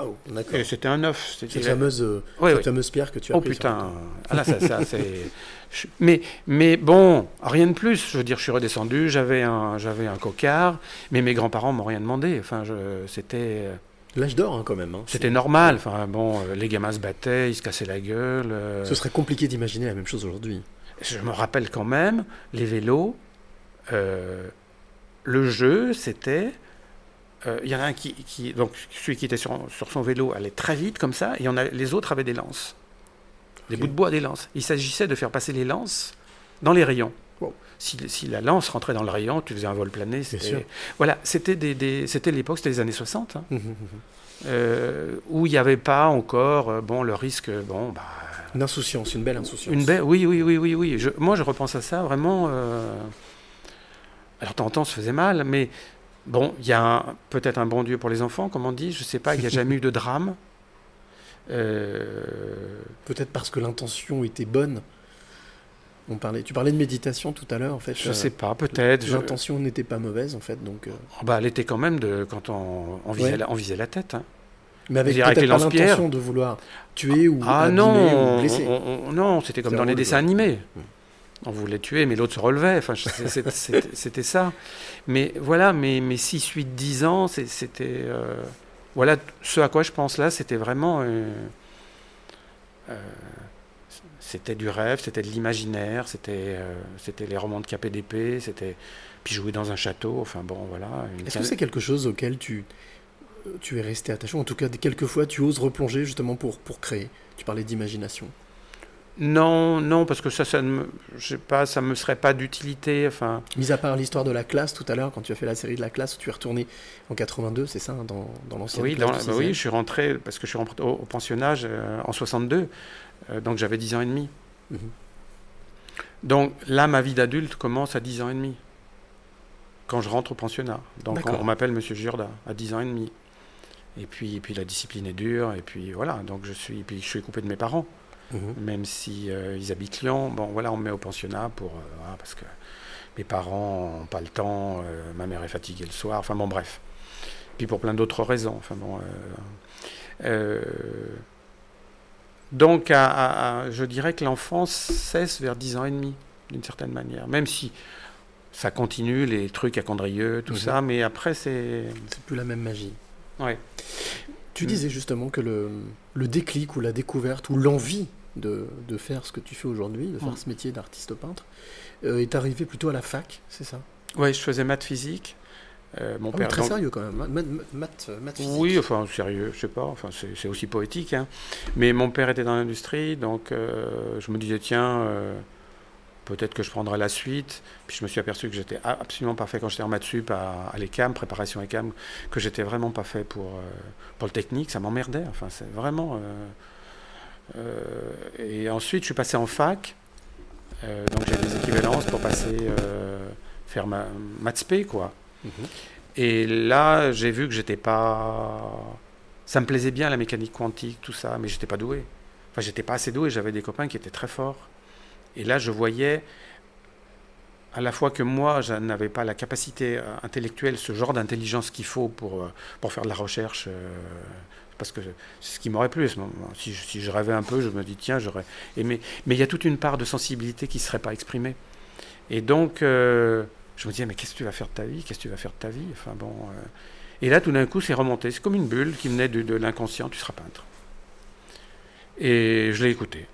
A: Oh, d'accord.
B: Et c'était un œuf. c'était-
A: Cette fameuse, euh, fameuse pierre que tu as
B: Oh
A: prise sur
B: putain,
A: le-
B: ah là, ça, ça, je- Mais, mais bon, rien de plus. Je veux dire, je suis redescendu, j'avais un, j'avais un cocard, mais mes grands-parents m'ont rien demandé. Enfin, je, c'était,
A: L'âge d'or, hein, quand même. hein.
B: c'était normal. Enfin, bon, euh, les gamins se battaient, ils se cassaient la gueule. euh,
A: Ce serait compliqué d'imaginer la même chose aujourd'hui.
B: je me rappelle quand même, les vélos, euh, le jeu, c'était. euh, Il y en a un qui, qui- Donc, celui qui était sur, sur son vélo allait très vite, comme ça, et en a, les autres avaient des lances. Des bouts de bois, des lances. Il s'agissait de faire passer les lances dans les rayons.
A: Wow.
B: Si, si la lance rentrait dans le rayon, tu faisais un vol plané.
A: sûr.
B: C'était, voilà, c'était des, des- c'était l'époque, c'était les années 60, hein,
A: Mhm, mhm.
B: euh, où il n'y avait pas encore, euh, bon, le risque, bon, bah,
A: Une insouciance, une belle insouciance.
B: une belle, oui, oui, oui, oui, oui. Je- moi, je repense à ça vraiment. euh, Alors, temps, ça faisait mal, mais bon, il y a peut-être un bon Dieu pour les enfants, comme on dit. Je sais pas, il n'y a jamais eu de drame. Euh,
A: Peut-être parce que l'intention était bonne. On parlait, tu parlais de méditation tout à l'heure, en fait.
B: je
A: euh,
B: sais pas, peut-être. je-
A: L'intention n'était pas mauvaise, en fait. Donc, euh,
B: Oh, bah, elle était quand même de quand on, on visait,
A: Ouais.
B: la, on visait la tête. hein.
A: Mais avec peut-être pas l'intention de vouloir tuer ou
B: Ah
A: abîmer
B: non,
A: ou blesser.
B: on- on- non, c'était comme dans les dessins animés.
A: Mm.
B: On voulait tuer, mais l'autre se relevait. Enfin, c'était ça. Mais voilà, mes, mes 6, 8, 10 ans, c'était. euh, voilà, ce à quoi je pense là, c'était vraiment. euh, euh, c'était du rêve, c'était de l'imaginaire, c'était c'était les romans de KPDP, c'était. Puis jouer dans un château, enfin bon, voilà.
A: Est-ce que c'est quelque chose auquel tu, tu es resté attaché En tout cas, quelquefois, tu oses replonger justement pour, pour créer? Tu parlais d'imagination.
B: Non, non, parce que ça, ça ne me, je sais pas, ça me serait pas d'utilité. Enfin,
A: Mis à part l'histoire de la classe tout à l'heure, quand tu as fait la série de la classe, tu es retourné en 82, c'est ça, hein, dans, dans l'ancienne
B: oui,
A: classe
B: dans- bah oui, je suis rentré parce que je suis rentré au, au pensionnage euh, en 62, euh, donc j'avais 10 ans et demi.
A: Mhm.
B: Donc là, ma vie d'adulte commence à 10 ans et demi, quand je rentre au pensionnat. Donc on, m'appelle Monsieur Giorda à 10 ans et demi. Et puis, et puis la discipline est dure, et puis voilà, donc je suis, puis je suis coupé de mes parents.
A: Mhm.
B: même si euh, ils habitent Lyon. Bon, voilà, on me met au pensionnat pour euh, parce que mes parents n'ont pas le temps, euh, ma mère est fatiguée le soir. Enfin bon, bref. Puis pour plein d'autres raisons. Enfin bon. donc, à- à- à- je dirais que l'enfance cesse vers 10 ans et demi, d'une certaine manière. Même si ça continue, les trucs à Condrieux, tout
A: Mhm.
B: ça, mais après, c'est.
A: C'est plus la même magie.
B: Ouais.
A: Tu disais justement que le, le déclic ou la découverte ou l'envie de, de faire ce que tu fais aujourd'hui, de faire
B: Mm.
A: ce métier d'artiste peintre, euh, est arrivé plutôt à la fac, c'est ça?
B: Ouais, je faisais maths physique. Euh, mon
A: Ah oui,
B: père,
A: Très
B: donc-
A: sérieux quand même, ma- ma- maths, maths physique.
B: Oui, enfin, sérieux, je sais pas, enfin, c'est aussi poétique. hein. Mais mon père était dans l'industrie, donc euh, je me disais, tiens, euh, peut-être que je prendrai la suite. Puis je me suis aperçu que j'étais absolument pas fait quand j'étais en maths sup à, à l'ECAM, préparation ECAM, que j'étais vraiment pas fait pour, pour le technique, ça m'emmerdait. Enfin, c'est vraiment. Euh, et ensuite, je suis passé en fac, euh, donc j'ai des équivalences pour passer, euh, faire ma maths P, quoi.
A: Mhm.
B: Et là, j'ai vu que j'étais pas. Ça me plaisait bien la mécanique quantique, tout ça, mais j'étais pas doué. Enfin, j'étais pas assez doué. J'avais des copains qui étaient très forts. Et là, je voyais à la fois que moi, je n'avais pas la capacité intellectuelle, ce genre d'intelligence qu'il faut pour, pour faire de la recherche. euh, parce que c'est ce qui m'aurait plu. Si je, si je rêvais un peu, je me dis, tiens, j'aurais aimé. Mais il y a toute une part de sensibilité qui ne serait pas exprimée. Et donc, euh, je me disais, mais qu'est-ce que tu vas faire de ta vie? Qu'est-ce que tu vas faire de ta vie? Enfin bon. euh, Et là, tout d'un coup, c'est remonté. C'est comme une bulle qui venait de, de l'inconscient. Tu seras peintre. Et je l'ai écouté.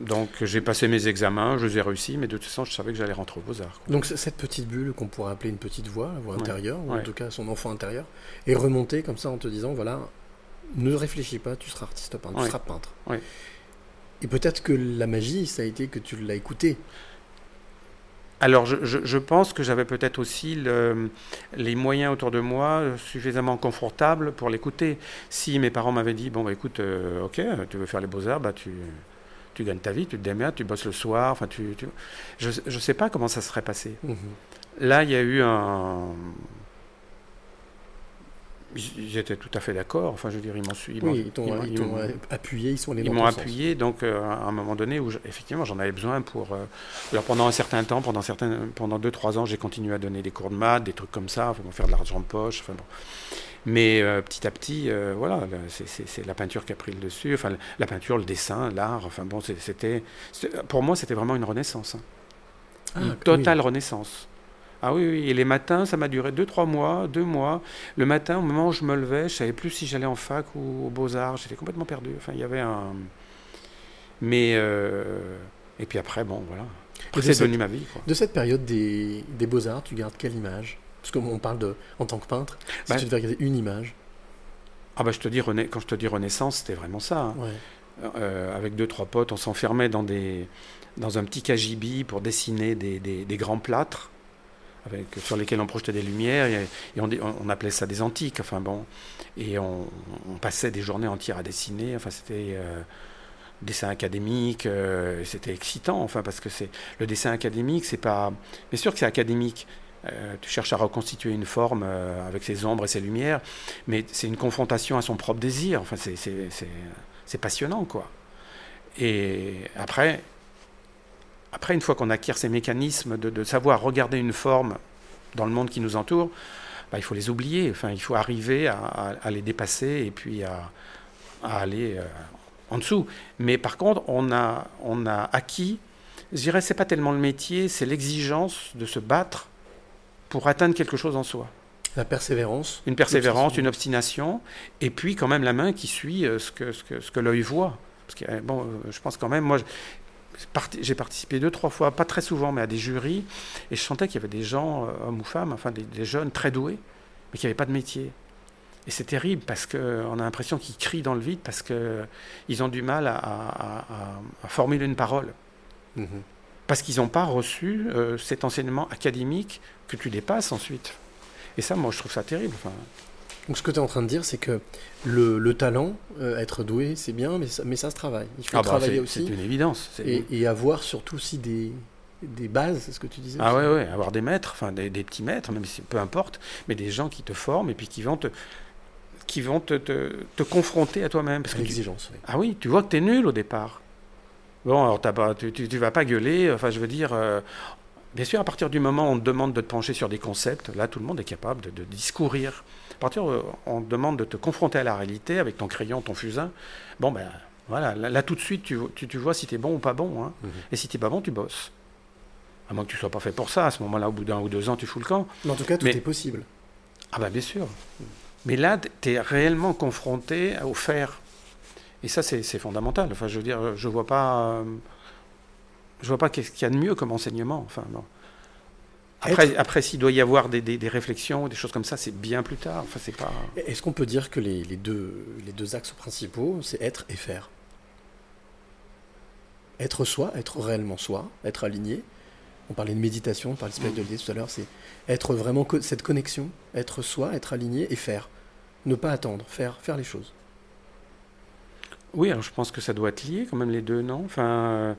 B: Donc, j'ai passé mes examens, je les ai réussis, mais de toute façon, je savais que j'allais rentrer aux Beaux-Arts.
A: Donc cette petite bulle qu'on pourrait appeler une petite voix, la voix
B: Ouais,
A: intérieure, ou en tout cas son enfant intérieur, est remontée comme ça en te disant, voilà, ne réfléchis pas, tu seras artiste peintre, tu seras peintre.
B: Ouais.
A: Et peut-être que la magie, ça a été que tu l'as écouté.
B: Alors, je, je- je pense que j'avais peut-être aussi le- les moyens autour de moi suffisamment confortables pour l'écouter. Si mes parents m'avaient dit, bon, bah, écoute, euh, ok, tu veux faire les beaux-arts, bah, tu, tu gagnes ta vie, tu te démerdes, tu bosses le soir, enfin, tu, tu- Je ne sais pas comment ça serait passé. Là, il y a eu un... Étaient tout à fait d'accord, enfin, je veux dire, ils m'ont suivi.
A: Oui, ils t'ont appuyé, ils sont allés
B: ils m'ont
A: sens.
B: appuyé, donc euh, à un moment donné où je- effectivement j'en avais besoin pour. euh, alors pendant un certain temps, pendant certains, pendant 2-3 ans, j'ai continué à donner des cours de maths, des trucs comme ça, pour faire de l'argent de poche. Enfin, bon. Mais euh, petit à petit, voilà, là, c'est- la peinture qui a pris le dessus. Enfin, la peinture, le dessin, l'art. Enfin bon, c'était, pour moi, c'était vraiment une renaissance, hein.
A: Ah,
B: une
A: oui.
B: totale renaissance. Ah oui, oui, et les matins, ça m'a duré 2-3 mois, 2 mois. Le matin, au moment où je me levais, je savais plus si j'allais en fac ou aux beaux-arts. J'étais complètement perdu. Enfin, il y avait un. Mais. euh, Et puis après, bon, voilà. C'est
A: cette-
B: devenu ma vie. Quoi.
A: De cette période des, des beaux-arts, tu gardes quelle image? Parce qu'on parle de, en tant que peintre, si
B: Bah,
A: tu devais garder une image.
B: Ah bah je te dis, quand je te dis Renaissance, c'était vraiment ça. hein.
A: Ouais.
B: euh, avec deux, trois potes, on s'enfermait dans, des, dans un petit cagibi pour dessiner des, des- des grands plâtres sur lesquels on projetait des lumières et, on, appelait ça des antiques. Enfin bon, et on, passait des journées entières à dessiner. Enfin, c'était euh, dessin académique, euh, c'était excitant. Enfin, parce que c'est le dessin académique, c'est pas. Bien sûr que c'est académique. Euh, tu cherches à reconstituer une forme euh, avec ses ombres et ses lumières, mais c'est une confrontation à son propre désir. Enfin, c'est passionnant, quoi. Et après, après une fois qu'on acquiert ces mécanismes de, de savoir regarder une forme dans le monde qui nous entoure, bah, il faut les oublier. Enfin, il faut arriver à, à- à les dépasser et puis à, à aller euh, en dessous. Mais par contre, on a, on a acquis, je dirais, c'est pas tellement le métier, c'est l'exigence de se battre pour atteindre quelque chose en soi.
A: La persévérance.
B: Une persévérance, une obstination, et puis quand même la main qui suit euh, ce que, ce que, ce que l'œil voit. Parce que, euh, bon, je pense quand même, moi, j'ai participé deux, trois fois, pas très souvent, mais à des jurys, et je sentais qu'il y avait des gens, euh, hommes ou femmes, enfin des, des jeunes très doués, mais qui n'avaient pas de métier. Et c'est terrible parce qu'on a l'impression qu'ils crient dans le vide parce qu'ils ont du mal à, à- à- à formuler une parole.
A: Mhm.
B: Parce qu'ils n'ont pas reçu euh, cet enseignement académique que tu dépasses ensuite. Et ça, moi, je trouve ça terrible. Enfin,
A: Donc ce que tu es en train de dire, c'est que le, le talent, euh, être doué, c'est bien, mais ça, mais ça se travaille. Il faut
B: ah bah,
A: travailler aussi.
B: C'est une évidence.
A: Et, et avoir surtout aussi des, des bases, c'est ce que tu disais.
B: Ah ouais, ouais, avoir des maîtres, enfin des, des petits maîtres, même si peu importe, mais des gens qui te forment et puis qui vont te, qui vont te, te, te confronter à toi-même. Parce que tu-
A: L'exigence, oui.
B: ah oui, tu vois que tu es nul au départ. Bon, alors t'as pas, tu, tu, tu vas pas gueuler, enfin je veux dire, euh, bien sûr, à partir du moment où on te demande de te pencher sur des concepts, là tout le monde est capable de, de discourir. À partir où on te demande de te confronter à la réalité avec ton crayon, ton fusain, bon ben voilà, là, là, tout de suite tu, tu, tu vois si tu es bon ou pas bon. hein.
A: Mhm.
B: Et si tu pas bon, tu bosses. À moins que tu sois pas fait pour ça, à ce moment-là, au bout d'un ou deux ans, tu fous le camp.
A: Mais en tout cas, tout
B: Mais-
A: est possible.
B: Ah ben bien sûr. Mais là, tu es réellement confronté au faire. Et ça, c'est c'est fondamental. Enfin, je veux dire, je vois pas, euh, je vois pas qu'est-ce qu'il y a de mieux comme enseignement. Enfin, bon. Après, après s'il doit y avoir des, des- des réflexions, des choses comme ça, c'est bien plus tard. Enfin, c'est pas.
A: Est-ce qu'on peut dire que les, les deux, les deux axes principaux, c'est être et faire? Être soi, être réellement soi, être aligné. On parlait de méditation, on parlait de spiritualité tout à l'heure, c'est être vraiment co- cette connexion, être soi, être aligné et faire. Ne pas attendre, faire, faire les choses.
B: Oui, alors je pense que ça doit être lié quand même les deux, non? Enfin, euh,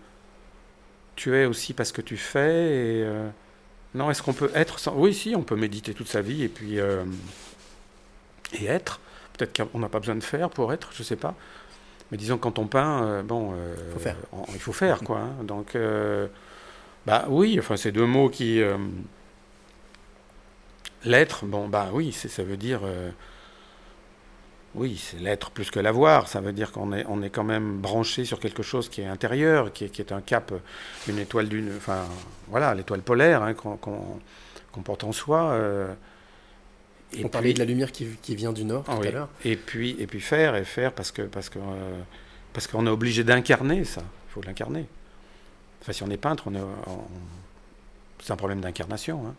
B: tu es aussi parce que tu fais. Et, euh, non, est-ce qu'on peut être sans... Oui, si, on peut méditer toute sa vie et puis euh, et être. Peut-être qu'on n'a pas besoin de faire pour être, je sais pas. Mais disons que quand on peint, euh, bon, euh,
A: Faut faire.
B: on- il faut faire quoi. hein. Donc, bah oui, enfin ces deux mots qui l'être, bon bah oui, c'est- ça veut dire. Oui, c'est l'être plus que l'avoir. Ça veut dire qu'on est, on est quand même branché sur quelque chose qui est intérieur, qui est, qui est un cap, une étoile d'une, enfin, voilà, l'étoile polaire hein, qu'on porte en soi. euh, et
A: on parlait de la lumière qui, qui vient du nord tout
B: oui.
A: à l'heure.
B: Et puis, et puis faire et faire parce que parce que euh, parce qu'on est obligé d'incarner ça. Il faut l'incarner. Enfin, si on est peintre, on est, on- c'est un problème d'incarnation. hein.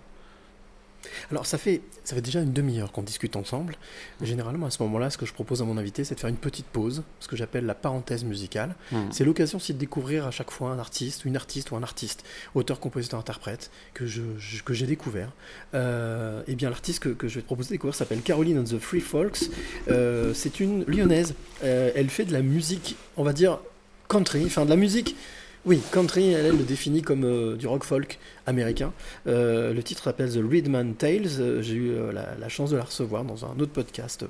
A: Alors ça fait, ça fait déjà une demi-heure qu'on discute ensemble. Généralement à ce moment-là, ce que je propose à mon invité, c'est de faire une petite pause, ce que j'appelle la parenthèse musicale.
B: Mhm.
A: C'est l'occasion aussi de découvrir à chaque fois un artiste, une artiste ou un artiste, auteur, compositeur, interprète, que je, je- que j'ai découvert. Euh, et bien l'artiste que, que je vais te proposer de découvrir s'appelle Caroline and the Free Folks. Euh, c'est une lyonnaise. Euh, elle fait de la musique, on va dire country, enfin de la musique. Oui, country, elle, elle le définit comme euh, du rock folk américain. Euh, le titre s'appelle The Reedman Tales. Euh, J'ai eu euh, la, la chance de la recevoir dans un autre podcast.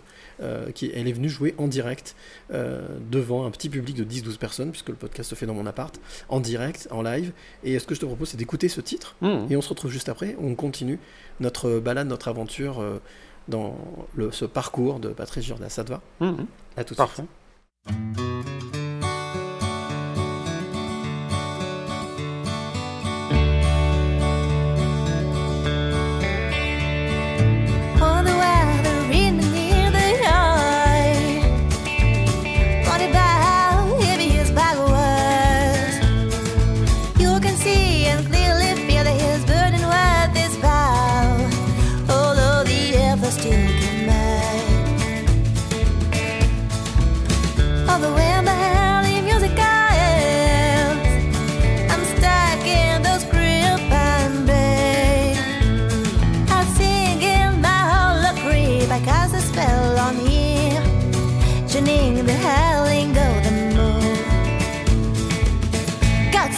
A: qui, elle est venue jouer en direct devant un petit public de 10-12 personnes, puisque le podcast se fait dans mon appart, en direct, en live. Et ce que je te propose, c'est d'écouter ce titre.
B: Mhm.
A: Et on se retrouve juste après. On continue notre balade, notre aventure dans le- ce parcours de Patrice Jourda. Ça te va
B: Mhm.
A: À tout de suite.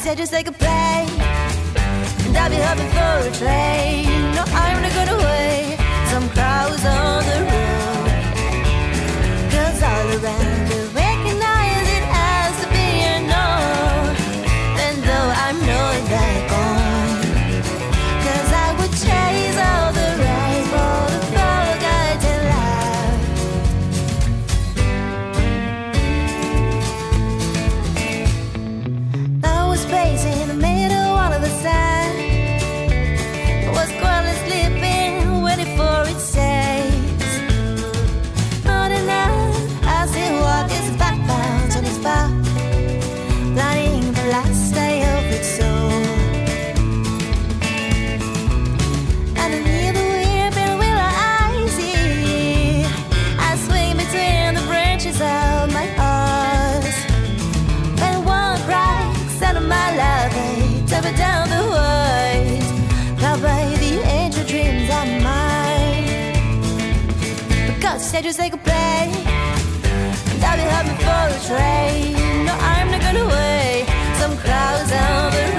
C: Said just like a play, and I'll be hoping for a train. No, I'm not gonna wait. Some crowds on said just like a play. And I'll be heading for the train. No, I'm not gonna wait. Some clouds out the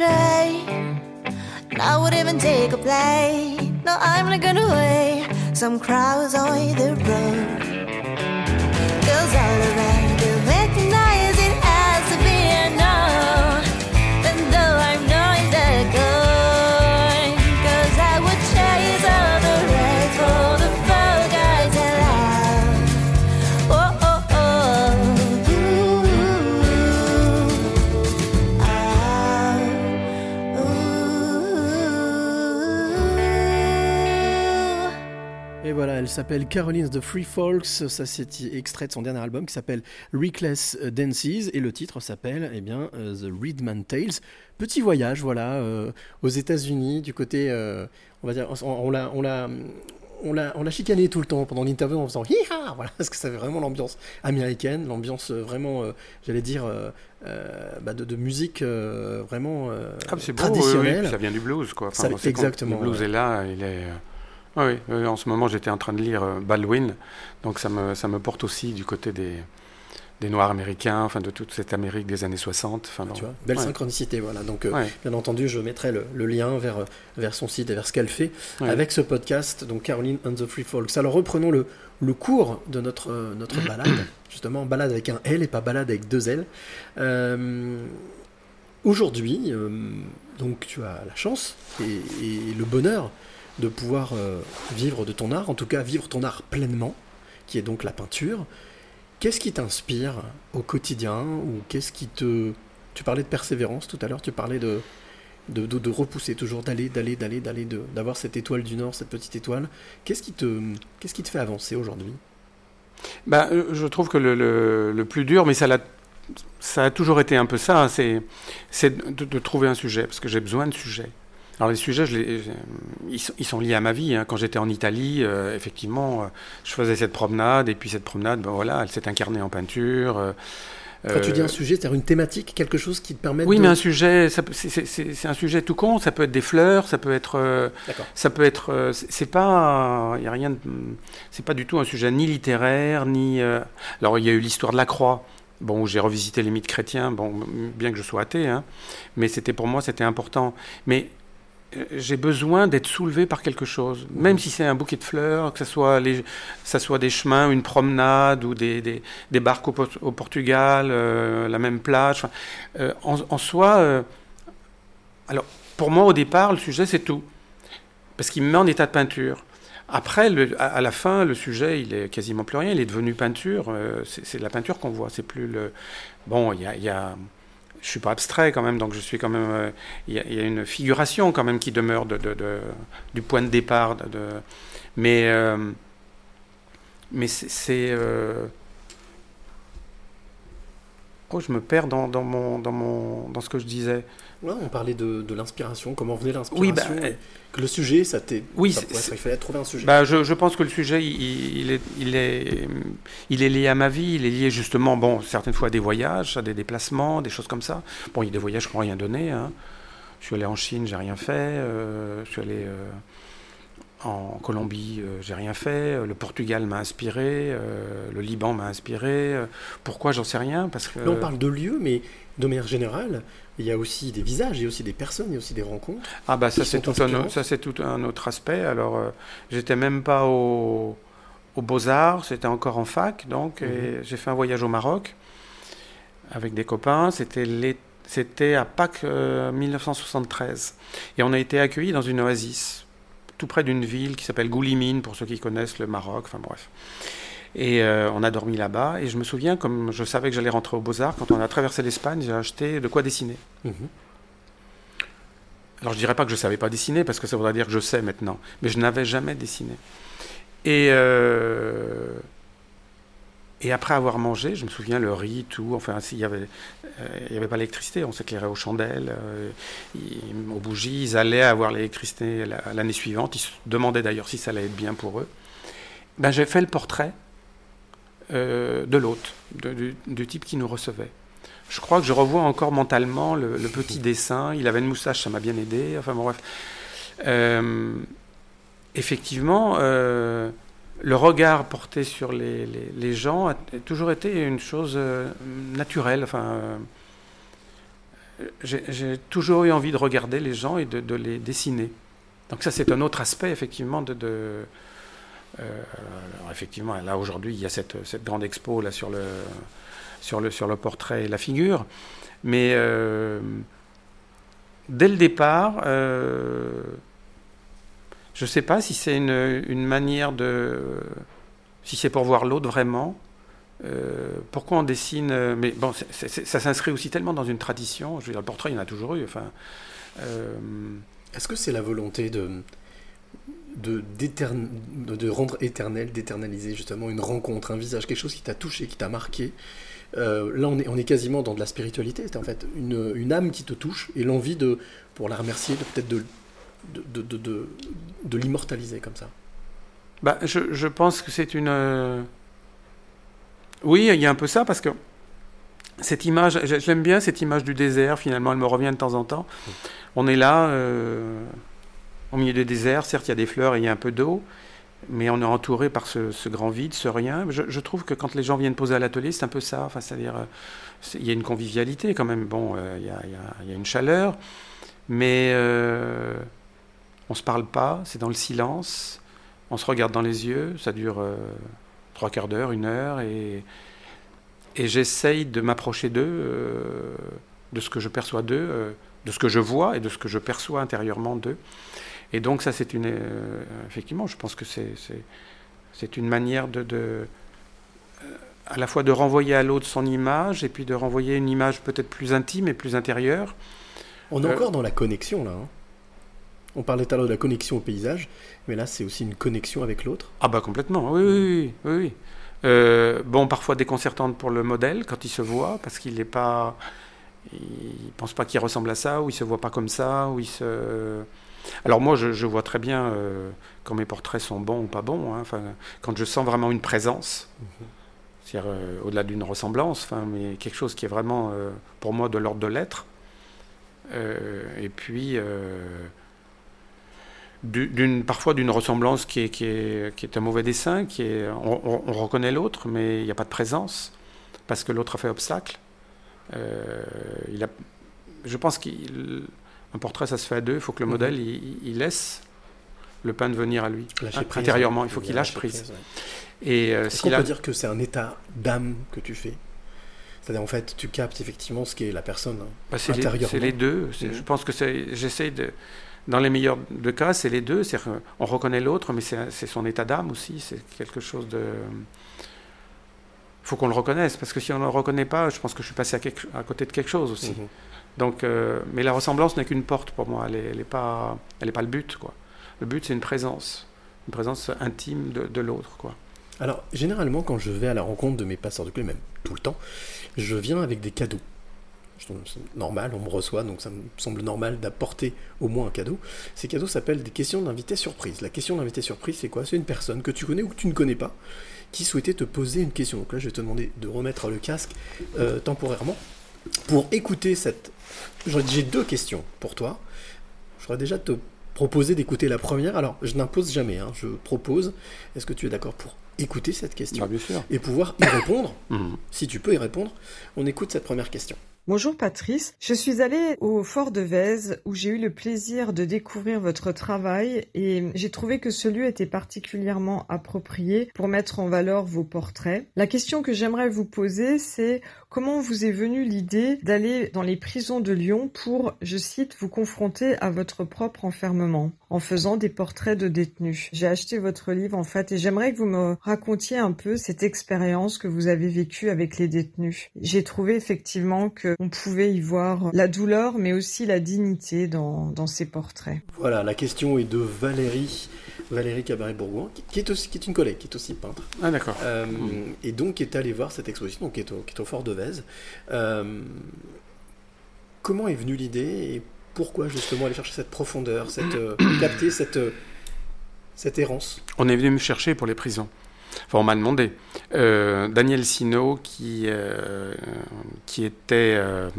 C: I would even take a plane. No, I'm not gonna wait. Some crowds on the road.
A: S'appelle Caroline the Free Folks. Ça, c'est extrait de son dernier album qui s'appelle Reckless Dances. Et le titre s'appelle eh bien, euh, The Reedman Tales. Petit voyage, voilà, euh, aux États-Unis, du côté. euh, on va dire. On, on l'a. On l'a on l'a, on l'a chicané tout le temps pendant l'interview en faisant hi-ha voilà, parce que ça fait vraiment l'ambiance américaine, l'ambiance vraiment, euh, j'allais dire, euh, euh, bah, de, de musique vraiment
B: Ah, oui, oui,
A: traditionnelle.
B: puis ça vient du blues, quoi.
A: Ça- exactement,
B: Le blues
A: ouais.
B: est là, il est. ah oui, en ce moment, j'étais en train de lire euh, Baldwin, donc ça me, ça me porte aussi du côté des, des Noirs américains, enfin de toute cette Amérique des années 60. Enfin,
A: Tu
B: non.
A: vois, belle
B: Ouais.
A: synchronicité, voilà. Donc, euh,
B: Ouais.
A: bien entendu, je mettrai le, le lien vers, vers son site et vers ce qu'elle fait
B: Ouais.
A: avec ce podcast, donc Caroline and the Free Folks. Alors, reprenons le, le cours de notre, euh, notre balade, justement, balade avec un L et pas balade avec deux L. Euh, Aujourd'hui, donc, tu as la chance et, et le bonheur de pouvoir euh, vivre de ton art, en tout cas vivre ton art pleinement, qui est donc la peinture. Qu'est-ce qui t'inspire au quotidien ou qu'est-ce qui te... Tu parlais de persévérance tout à l'heure, tu parlais de, de, repousser toujours, d'aller, d'aller, d'aller, d'aller, d'avoir cette étoile du Nord, cette petite étoile. Qu'est-ce qui te, qui te fait avancer aujourd'hui?
B: Euh, je trouve que le, le- plus dur, mais ça, ça a toujours été un peu ça, hein, c'est, c'est de, de trouver un sujet, parce que j'ai besoin de sujets. Alors les sujets, je les- je- ils, sont, ils sont liés à ma vie. hein. Quand j'étais en Italie, euh, effectivement, euh, je faisais cette promenade, et puis cette promenade, ben voilà, elle s'est incarnée en peinture. euh,
A: Quand tu dis un sujet, c'est-à-dire une thématique, quelque chose qui te permet
B: oui,
A: de...
B: mais un sujet, c'est- un sujet tout con. Ça peut être des fleurs, ça peut être,
A: D'accord.
B: ça peut être. c'est pas, il y a rien. C'est pas du tout un sujet ni littéraire ni. alors il y a eu l'histoire de la croix. Bon, où j'ai revisité les mythes chrétiens. Bon, bien que je sois athée, hein, mais c'était pour moi, c'était important. Mais j'ai besoin d'être soulevé par quelque chose, même si c'est un bouquet de fleurs, que ce soit, les, ça soit des chemins, une promenade ou des, des, des barques au, Port- au Portugal, euh, la même plage. Enfin, euh, en, en soi, euh, alors pour moi au départ, le sujet c'est tout. parce qu'il me met en état de peinture. Après, le- à, à la fin, le sujet, il est quasiment plus rien. Il est devenu peinture. euh, c'est de la peinture qu'on voit. C'est plus le. Bon, il y a, il y a- Je suis pas abstrait quand même, donc je suis quand même. euh, Il y, a- il y a une figuration quand même qui demeure de, de- de- du point de départ. Mais. euh, mais c'est. euh, Oh, je me perds dans, dans, mon, dans, mon, dans ce que je disais.
A: Ouais, on parlait de, l'inspiration, comment venait l'inspiration.
B: Oui, bah,
A: que le sujet, ça t'est.
B: Oui,
A: ça être- il fallait trouver un sujet.
B: Bah, je, je pense que le sujet, il, il est, il, est, il est lié à ma vie, il est lié justement, bon, certaines fois à des voyages, à des déplacements, des choses comme ça. Bon, il y a des voyages qui n'ont rien donné. hein. Je suis allé en Chine, j'ai rien fait. euh, je suis allé euh, en Colombie, euh, j'ai rien fait. Le Portugal m'a inspiré, le Liban m'a inspiré. pourquoi, j'en sais rien, parce que...
A: Là, on parle de lieux, mais de manière générale, il y a aussi des visages, il y a aussi des personnes, il y a aussi des rencontres.
B: Ah bah ça
A: qui
B: c'est tout, un, autre- ça c'est tout un autre aspect. Alors euh, j'étais même pas au, aux Beaux-Arts, c'était encore en fac, donc et j'ai fait un voyage au Maroc avec des copains. C'était à Pâques euh, 1973 et on a été accueillis dans une oasis tout près d'une ville qui s'appelle Goulimine pour ceux qui connaissent le Maroc. Enfin bref. Et euh, on a dormi là-bas. Et je me souviens, comme je savais que j'allais rentrer aux Beaux-Arts, quand on a traversé l'Espagne, j'ai acheté de quoi dessiner.
A: Mhm.
B: Alors je dirais pas que je savais pas dessiner parce que ça voudrait dire que je sais maintenant, mais je n'avais jamais dessiné. Et euh, et après avoir mangé, je me souviens le riz, tout. Enfin, s'il y avait, euh, il avait pas l'électricité, on s'éclairait aux chandelles, euh, ils- aux bougies. Ils allaient avoir l'électricité la- l'année suivante. Ils se demandaient d'ailleurs si ça allait être bien pour eux. Ben j'ai fait le portrait euh, de l'hôte, du, type qui nous recevait. Je crois que je revois encore mentalement le, petit dessin. Il avait une moustache, ça m'a bien aidé. Enfin bref. Euh, effectivement, euh, le regard porté sur les, les- gens a, toujours été une chose naturelle. Enfin, j'ai toujours eu envie de regarder les gens et de, de les dessiner. Donc ça, c'est un autre aspect, effectivement, de... alors, effectivement, là, aujourd'hui, il y a cette, grande expo là, sur, le, sur, le, sur le portrait et la figure. Mais euh, dès le départ, euh, je ne sais pas si c'est une, manière de... Si c'est pour voir l'autre vraiment. euh, pourquoi on dessine euh, Mais bon, ça s'inscrit aussi tellement dans une tradition. Je veux dire, le portrait, il y en a toujours eu. Enfin, euh,
A: Est-ce que c'est la volonté de, de, rendre éternel, d'éternaliser justement une rencontre, un visage, quelque chose qui t'a touché, qui t'a marqué Euh, Là, on est, on est quasiment dans de la spiritualité. C'est en fait une, une âme qui te touche et l'envie de, pour la remercier, de peut-être de, de, de, de, de- de l'immortaliser comme ça.
B: Bah, je, je pense que c'est une. euh, Oui, il y a un peu ça parce que cette image, l'aime bien cette image du désert. Finalement, elle me revient de temps en temps. On est là, euh, au milieu du désert. Certes, il y a des fleurs et il y a un peu d'eau, mais on est entouré par ce, grand vide, ce rien. Je, trouve que quand les gens viennent poser à l'atelier, c'est un peu ça. Enfin, c'est-à-dire, euh, il y a une convivialité quand même. Bon, euh, il y, a, une chaleur, mais euh, on se parle pas. C'est dans le silence. On se regarde dans les yeux, ça dure trois quarts d'heure, une heure, et, j'essaye de m'approcher d'eux, de ce que je perçois d'eux, de ce que je vois et de ce que je perçois intérieurement d'eux. Et donc ça, c'est une... euh, effectivement, je pense que c'est, une manière de, de, euh, à la fois de renvoyer à l'autre son image, et puis de renvoyer une image peut-être plus intime et plus intérieure.
A: On est
B: Euh,
A: encore dans la connexion là. hein. On parlait tout à l'heure de la connexion au paysage, mais là c'est aussi une connexion avec l'autre.
B: Ah bah complètement, oui, oui, oui. oui, oui. Euh, bon, parfois déconcertante pour le modèle quand il se voit, parce qu'il n'est pas... Il pense pas qu'il ressemble à ça, ou il se voit pas comme ça, ou il se... Alors moi, je, vois très bien euh, quand mes portraits sont bons ou pas bons, hein, quand je sens vraiment une présence, c'est-à-dire euh, au-delà d'une ressemblance, mais quelque chose qui est vraiment, euh, pour moi, de l'ordre de l'être. Et puis... parfois d'une ressemblance qui est, un mauvais dessin, qui est, on, on- on reconnaît l'autre, mais il n'y a pas de présence, parce que l'autre a fait obstacle. Je pense qu'un portrait, ça se fait à deux, il faut que le
A: Mhm.
B: modèle, il, il laisse le peintre venir à lui,
A: Lâcher
B: hein,
A: prise,
B: intérieurement,
A: ouais.
B: il faut qu'il lâche prise.
A: prise, ouais.
B: Et euh,
A: peut dire que c'est un état d'âme que tu fais? C'est-à-dire en fait, tu captes effectivement ce qu'est la personne
B: Bah, c'est les,
A: intérieurement.
B: c'est les deux.
A: Mhm.
B: Je pense que j'essaie de, dans les meilleurs de cas, c'est les deux. C'est-à-dire qu'on reconnaît l'autre, mais c'est son état d'âme aussi. C'est quelque chose de. faut qu'on le reconnaisse, parce que si on ne le reconnaît pas, je pense que je suis passé à, quelque- à côté de quelque chose aussi.
A: Mhm.
B: Donc, euh, mais la ressemblance n'est qu'une porte pour moi. Elle n'est pas, elle pas le but. Quoi. Le but, c'est une présence, une présence intime de, l'autre. Quoi.
A: Alors, généralement, quand je vais à la rencontre de mes passeurs de clés, même tout le temps, je viens avec des cadeaux. C'est normal, on me reçoit, donc ça me semble normal d'apporter au moins un cadeau. Ces cadeaux s'appellent des questions d'invité surprise. La question d'invité surprise, c'est quoi? C'est une personne que tu connais ou que tu ne connais pas qui souhaitait te poser une question. Donc là, je vais te demander de remettre le casque euh, temporairement pour écouter cette. J'ai deux questions pour toi. Je voudrais déjà te proposer d'écouter la première. Alors, je n'impose jamais, hein, je propose. Est-ce que tu es d'accord pour écouter cette question
B: Bah, bien sûr.
A: et pouvoir y répondre
B: Mhm.
A: Si tu peux y répondre, on écoute cette première question.
D: Bonjour Patrice, je suis allée au Fort de Vèze où j'ai eu le plaisir de découvrir votre travail et j'ai trouvé que ce lieu était particulièrement approprié pour mettre en valeur vos portraits. La question que j'aimerais vous poser c'est comment vous est venue l'idée d'aller dans les prisons de Lyon pour, je cite, vous confronter à votre propre enfermement en faisant des portraits de détenus? J'ai acheté votre livre en fait et j'aimerais que vous me racontiez un peu cette expérience que vous avez vécue avec les détenus. J'ai trouvé effectivement que on pouvait y voir la douleur mais aussi la dignité dans, dans ces portraits.
A: Voilà, la question est de Valérie, Valérie Cabaret-Bourgoin, qui- qui est, aussi, qui est une collègue, qui est aussi peintre.
B: Ah, d'accord.
A: Euh, Et donc qui est allée voir cette exposition, donc qui est au, qui est au Fort de Euh, comment est venue l'idée et pourquoi justement aller chercher cette profondeur, cette, euh, capter cette, euh, cette errance?
B: On est venu me chercher pour les prisons. Enfin, on m'a demandé. Euh, Daniel Sino, qui, euh, qui était euh,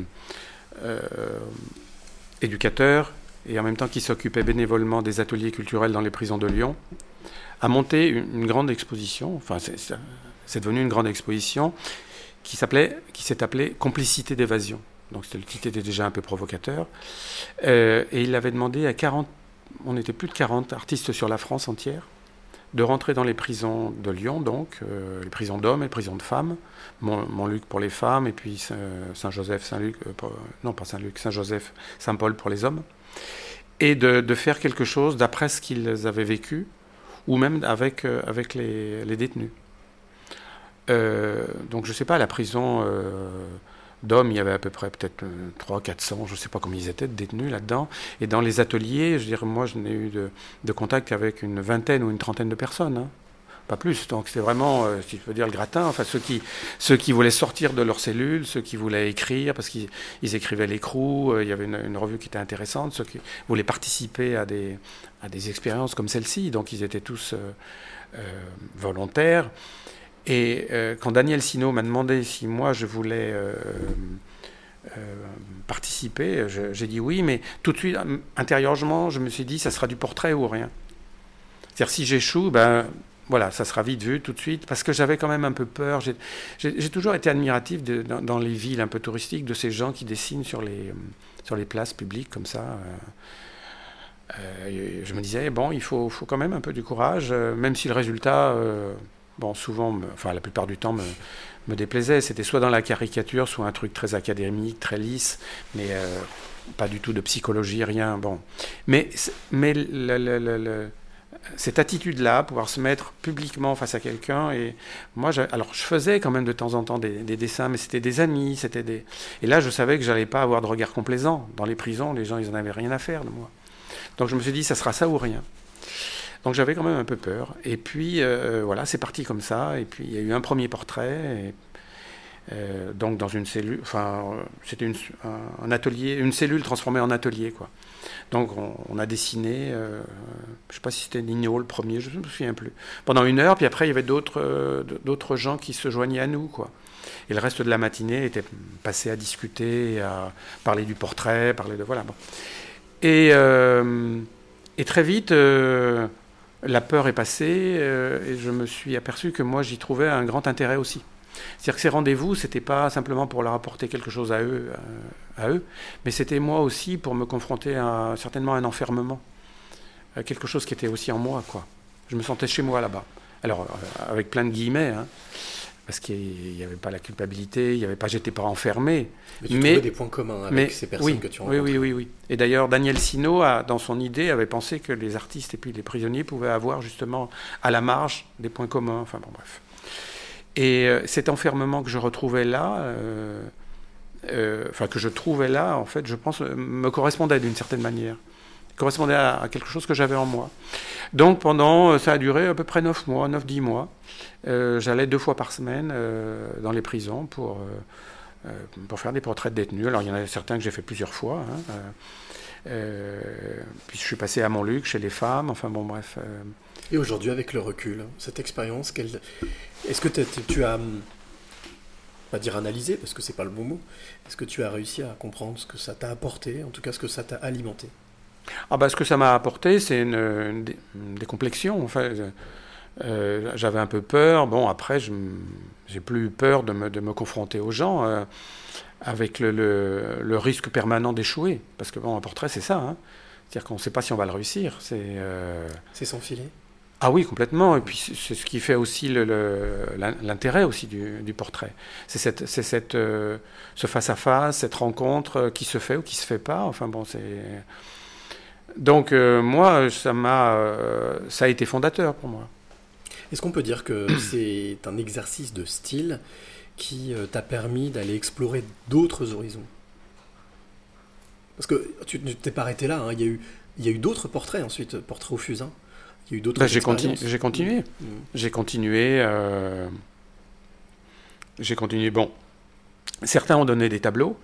B: éducateur et en même temps qui s'occupait bénévolement des ateliers culturels dans les prisons de Lyon, a monté une, une grande exposition. Enfin, c'est devenu une grande exposition qui s'appelait, qui s'est appelée Complicité d'évasion. Donc le titre était déjà un peu provocateur. Euh, et il avait demandé à 40, on était plus de 40 artistes sur la France entière, de rentrer dans les prisons de Lyon, donc euh, les prisons d'hommes et les prisons de femmes, Mont- Montluc pour les femmes, et puis Saint- Saint-Joseph, Saint-Luc, euh, non pas Saint-Luc, Saint-Joseph, Saint-Paul pour les hommes, et de, faire quelque chose d'après ce qu'ils avaient vécu, ou même avec, avec les détenus. Euh, donc je sais pas, la prison euh, d'hommes, il y avait à peu près peut-être 300-400, je sais pas combien ils étaient détenus là-dedans. Et dans les ateliers, je veux dire, moi je n'ai eu de, contact avec une vingtaine ou une trentaine de personnes. hein. Pas plus. Donc c'était vraiment, euh, si je peux dire, le gratin. Enfin, ceux qui, ceux qui voulaient sortir de leur cellule, ceux qui voulaient écrire, parce qu'ils ils écrivaient l'écrou, euh, il y avait une, revue qui était intéressante, ceux qui voulaient participer à des, expériences comme celle-ci. Donc ils étaient tous euh, euh, volontaires. Et euh, quand Daniel Sino m'a demandé si moi je voulais euh, euh, participer, j'ai dit oui, mais tout de suite, intérieurement, je me suis dit ça sera du portrait ou rien. C'est-à-dire si j'échoue, ben voilà, ça sera vite vu tout de suite, parce que j'avais quand même un peu peur. J'ai- toujours été admiratif dans, dans les villes un peu touristiques de ces gens qui dessinent sur les, sur les places publiques comme ça. je me disais, bon, il faut, faut quand même un peu du courage, même si le résultat, bon, souvent, enfin la plupart du temps, me, me déplaisait. C'était soit dans la caricature, soit un truc très académique, très lisse, mais euh, pas du tout de psychologie, rien. Bon, mais, mais cette attitude-là, pouvoir se mettre publiquement face à quelqu'un, et moi, alors je faisais quand même de temps en temps des, des dessins, mais c'était des amis, c'était des, et là, je savais que j'allais pas avoir de regard complaisant. Dans les prisons, les gens, ils en avaient rien à faire de moi. Donc je me suis dit, ça sera ça ou rien. Donc j'avais quand même un peu peur. Et puis euh, voilà, c'est parti comme ça. Et puis il y a eu un premier portrait. euh, donc dans une cellule, enfin euh, c'était une- un, atelier, une cellule transformée en atelier quoi. Donc on, a dessiné, euh, je sais pas si c'était Nino le premier, je ne me souviens plus. Pendant une heure, puis après il y avait d'autres euh, d'autres gens qui se joignaient à nous quoi. Et le reste de la matinée était passé à discuter, à parler du portrait, parler de voilà. Bon. Et, euh, très vite, euh, la peur est passée euh, et je me suis aperçu que moi j'y trouvais un grand intérêt aussi. C'est-à-dire que ces rendez-vous, c'était pas simplement pour leur apporter quelque chose à eux, euh, à eux mais c'était moi aussi pour me confronter à certainement un enfermement, à quelque chose qui était aussi en moi, quoi. Je me sentais chez moi là-bas. Alors, euh, avec plein de guillemets, hein. Parce qu'il n'y avait pas la culpabilité, il y avait pas, j'étais pas enfermé.
A: Mais tu trouvais des points communs avec
B: mais-
A: ces personnes
B: oui,
A: que tu
B: oui,
A: rencontres.
B: oui, oui, oui. Et d'ailleurs, Daniel Sino, a, dans son idée, avait pensé que les artistes et puis les prisonniers pouvaient avoir justement à la marge des points communs. Enfin bon, bref. Et euh, cet enfermement que je retrouvais là, euh, euh, enfin que je trouvais là, en fait, je pense, me correspondait d'une certaine manière. Correspondait à, quelque chose que j'avais en moi. Donc pendant, euh, ça a duré à peu près 9 mois, 9-10 mois. Euh, J'allais deux fois par semaine euh, dans les prisons pour, pour faire des portraits de détenus. Alors il y en a certains que j'ai fait plusieurs fois. hein, puis je suis passé à Montluc chez les femmes. Enfin bon, bref.
A: Et aujourd'hui, avec le recul, cette expérience, est-ce que tu, as, hum, pas dire analysé, parce que c'est pas le bon mot, est-ce que tu as réussi à comprendre ce que ça t'a apporté, en tout cas ce que ça t'a alimenté?
B: Ah bah, ce que ça m'a apporté, c'est une, une dé- une décomplexion. Enfin, euh, j'avais un peu peur. Bon, après, je j'ai plus eu peur de me, de me confronter aux gens euh, avec le, le- le risque permanent d'échouer. Parce que bon, un portrait, c'est ça. hein. C'est-à-dire qu'on ne sait pas si on va le réussir. C'est euh,
A: sans filet
B: ah oui, complètement. Et puis c'est ce qui fait aussi l'intérêt aussi du, du portrait. C'est cette, c'est cette, euh, ce face à face, cette rencontre qui se fait ou qui se fait pas. Enfin bon, c'est donc euh, moi, ça m'a, euh, ça a été fondateur pour moi.
A: Est-ce qu'on peut dire que c'est un exercice de style qui euh, t'a permis d'aller explorer d'autres horizons? Parce que tu ne t'es pas arrêté là, hein, il y a eu, il y a eu d'autres portraits ensuite, portraits au fusain. Il y a eu d'autres
B: Bah, j'ai, continu-
A: expériences.
B: j'ai continué.
A: Mm.
B: J'ai continué. euh, j'ai continué. Bon, certains ont donné des tableaux.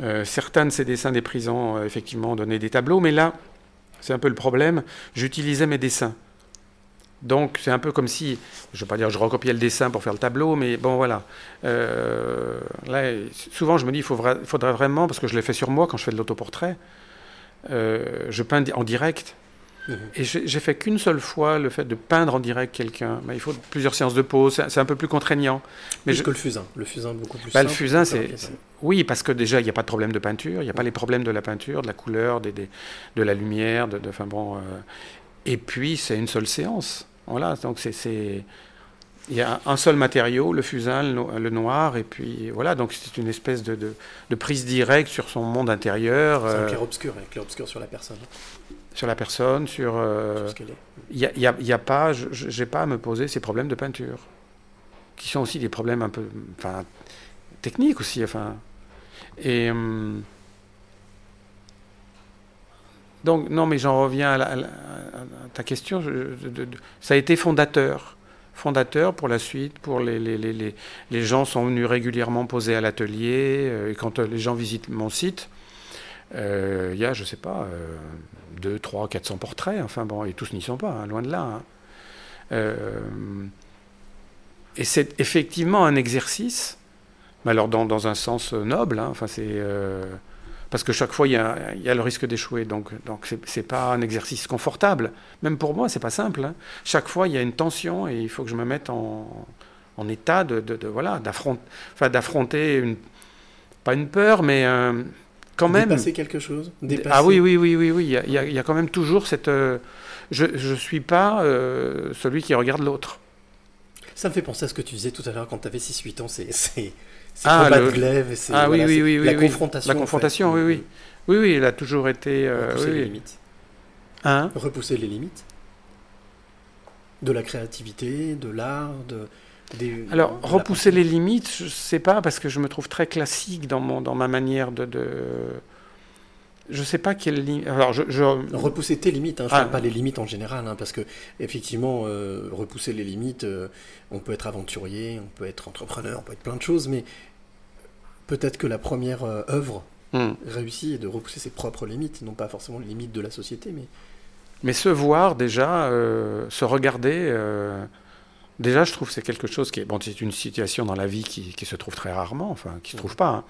B: Euh, certains de ces dessins des prisons, euh, effectivement, donné des tableaux. Mais là, c'est un peu le problème. J'utilisais mes dessins. Donc, c'est un peu comme si, je ne veux pas dire je recopiais le dessin pour faire le tableau, mais bon, voilà. Euh, là, souvent, je me dis, il faudrait vraiment, parce que je l'ai fait sur moi quand je fais de l'autoportrait, je peins en direct. Et j'ai fait qu'une seule fois le fait de peindre en direct quelqu'un. Il faut plusieurs séances de pause, c'est un peu plus contraignant. Mais
A: Plus
B: je-
A: que le fusain. Le fusain beaucoup plus
B: bah, le
A: simple,
B: fusain,
A: plus
B: c'est. Oui, parce que déjà, il n'y a pas de problème de peinture, il n'y a pas les problèmes de la peinture, de la couleur, des, des- de la lumière, de. enfin, bon, euh, Et puis, c'est une seule séance. Voilà, donc c'est-. Il y a un seul matériau, le fusain, le, le noir, et puis voilà, donc c'est une espèce de, de- de prise directe sur son monde intérieur,
A: C'est un
B: euh,
A: clair-obscur, un clair-obscur sur la personne,
B: sur la personne, sur. euh, il y a, pas, je n'ai pas à me poser ces problèmes de peinture, qui sont aussi des problèmes un peu, enfin, techniques aussi, enfin. Et hum, donc non, mais j'en reviens à, la- à la- à ta question. je- de- de- de- ça a été fondateur, fondateur pour la suite, pour les les, les, les, les gens sont venus régulièrement poser à l'atelier. euh, et quand euh, les gens visitent mon site, euh, il y a, je sais pas, euh, 2, 3, 400 portraits, enfin bon, et tous n'y sont pas, hein, loin de là. hein. Euh, et c'est effectivement un exercice, mais alors dans, dans un sens noble, hein, enfin c'est. euh, parce que chaque fois, il y a, il y a le risque d'échouer, donc donc c'est pas un exercice confortable. Même pour moi, c'est pas simple. Chaque fois, il y a une tension et il faut que je me mette en, en état de, de- voilà d'affronter, enfin d'affronter une pas une peur, mais euh, quand même
A: Dépasser quelque chose Dépasser-
B: ah oui, oui, oui, oui, oui. Il y a, il y a- il y a quand même toujours cette. euh, je ne suis pas euh, celui qui regarde l'autre.
A: Ça me fait penser à ce que tu disais tout à l'heure quand tu avais 6-8 ans, c'est c'est
B: Ah,
A: combat
B: le-
A: de glaive, et c'est
B: Ah
A: voilà,
B: oui, oui, oui,
A: la confrontation.
B: La
A: en fait.
B: confrontation, oui, oui. Oui, oui, il a toujours été. euh,
A: Repousser les limites.
B: Hein?
A: Repousser les limites de la créativité, de l'art, de. Des-
B: Alors, repousser les limites, je sais pas, parce que je me trouve très classique dans, mon, dans ma manière de. de... Je sais pas quelle ligne. Alors, je. je-
A: Repousser tes limites, hein, je
B: Ah.
A: parle pas les limites en général, hein, parce que effectivement, euh, repousser les limites, euh, on peut être aventurier, on peut être entrepreneur, on peut être plein de choses, mais peut-être que la première euh, œuvre
B: Hmm.
A: réussie est de repousser ses propres limites, non pas forcément les limites de la société, mais
B: Mais se voir déjà, se regarder, déjà je trouve que c'est quelque chose qui est... Bon, c'est une situation dans la vie qui, se trouve très rarement, enfin qui se trouve pas. hein.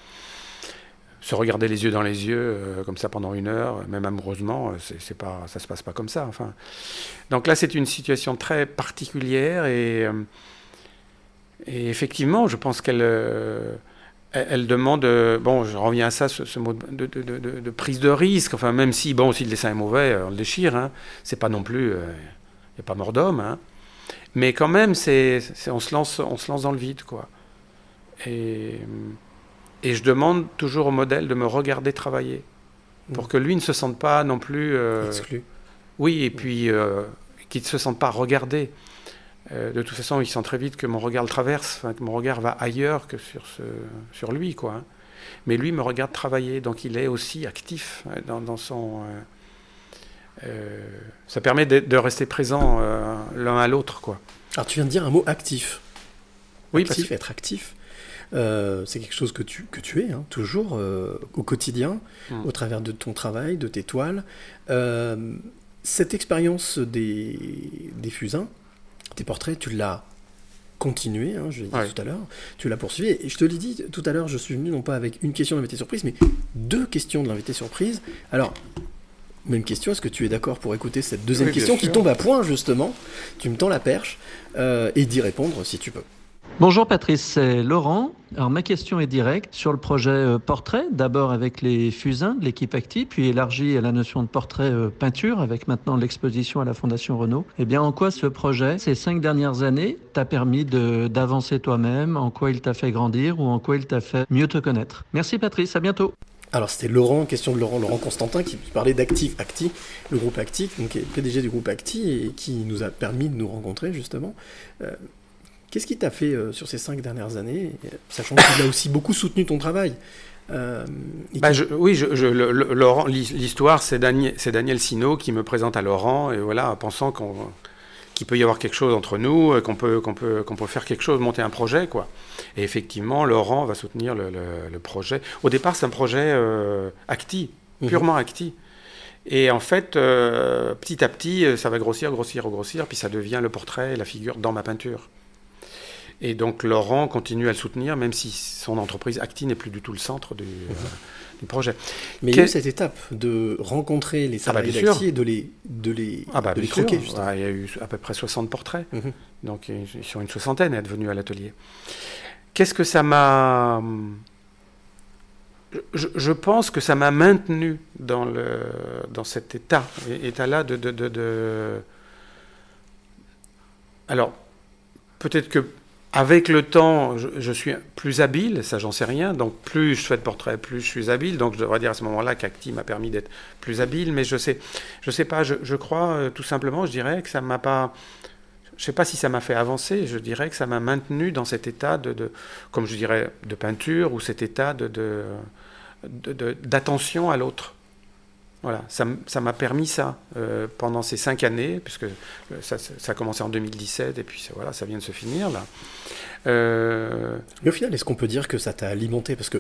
B: Se regarder les yeux dans les yeux euh, comme ça pendant une heure, même amoureusement, euh, c'est pas, ça se passe pas comme ça. Enfin, donc là c'est une situation très particulière et, euh, effectivement, je pense qu'elle elle, elle demande, bon, je reviens à ça, ce, mot de prise de risque. Enfin, même si, bon, si le dessin est mauvais, on le déchire. Hein, c'est pas non plus, il n'y a pas mort d'homme. Hein, Mais quand même, c'est, on, se lance, on se lance dans le vide, quoi. Et, et je demande toujours au modèle de me regarder travailler. Pour
A: Mm.
B: que lui ne se sente pas non plus. euh,
A: Exclu.
B: oui, et puis euh, qu'il ne se sente pas regardé. Euh, de toute façon, il sent très vite que mon regard le traverse, que mon regard va ailleurs que sur, ce, sur lui. Quoi, hein. Mais lui me regarde travailler, donc il est aussi actif euh, dans, dans son... euh, ça permet de, de rester présent euh, l'un à l'autre. quoi.
A: Alors tu viens de dire un mot actif.
B: Oui, parce
A: actif, être actif. Euh, c'est quelque chose que tu, que tu es, hein, toujours euh, au quotidien,
B: Mm.
A: au travers de ton travail, de tes toiles. Euh, cette expérience des, des fusains, tes portraits, tu l'as continué, hein, je l'ai dit
B: Ouais.
A: tout à l'heure, tu l'as poursuivi. Et je te l'ai dit tout à l'heure, je suis venu non pas avec une question de l'invité surprise, mais deux questions de l'invité surprise. Alors, même question, est-ce que tu es d'accord pour écouter cette deuxième
B: Oui,
A: question qui tombe à point, justement? Tu me tends la perche, euh, et d'y répondre si tu peux.
E: Bonjour Patrice, c'est Laurent. Alors ma question est directe sur le projet euh, portrait, d'abord avec les fusains de l'équipe Acti, puis élargi à la notion de portrait euh, peinture avec maintenant l'exposition à la Fondation Renault. Eh bien en quoi ce projet, ces cinq dernières années, t'a permis d'avancer toi-même, en quoi il t'a fait grandir ou en quoi il t'a fait mieux te connaître? Merci Patrice, à bientôt.
A: Alors c'était Laurent, question de Laurent, Laurent Constantin qui parlait d'Actif Acti, le groupe Acti, donc qui est PDG du groupe Acti et qui nous a permis de nous rencontrer justement. Euh, Qu'est-ce qui t'a fait euh, sur ces cinq dernières années, sachant qu'il a aussi beaucoup soutenu ton travail euh,
B: Bah, je- oui, je, je- le- le- Laurent, l'hi- l'histoire, c'est Daniel, Daniel Sino qui me présente à Laurent, et voilà, en pensant qu'on, qu'il peut y avoir quelque chose entre nous, euh, qu'on peut, qu'on peut, qu'on peut faire quelque chose, monter un projet, quoi. Et effectivement, Laurent va soutenir le, le- le projet. Au départ, c'est un projet euh, acti,
A: Mhm.
B: purement acti. Et en fait, euh, petit à petit, ça va grossir, grossir, grossir, puis ça devient le portrait et la figure dans ma peinture. Et donc Laurent continue à le soutenir, même si son entreprise Acti n'est plus du tout le centre du, euh, du projet.
A: Mais il y a eu cette étape de rencontrer les
B: Ah bah,
A: salariés
B: sûr.
A: d'Acti et de les, de les,
B: Ah bah
A: de les croquer.
B: il y a eu à peu près 60 portraits.
A: Mhm.
B: Donc ils sont une soixantaine à être venus à l'atelier. Qu'est-ce que ça m'a... Je, je pense que ça m'a maintenu dans, le, dans cet état, état-là de, de, de- de- Alors, peut-être que avec le temps, je, suis plus habile, ça j'en sais rien. Donc plus je fais de portraits, plus je suis habile. Donc je devrais dire à ce moment-là qu'Acti m'a permis d'être plus habile. Mais je sais, je sais pas. Je, crois euh, tout simplement, je dirais que ça m'a pas. Je sais pas si ça m'a fait avancer. Je dirais que ça m'a maintenu dans cet état de, comme je dirais, de peinture ou cet état de- d'attention à l'autre. Voilà, ça m'a permis ça euh, pendant ces cinq années, puisque euh, ça, ça a commencé en 2017 et puis ça- voilà, ça vient de se finir là. Euh,
A: Mais au final, est-ce qu'on peut dire que ça t'a alimenté? Parce que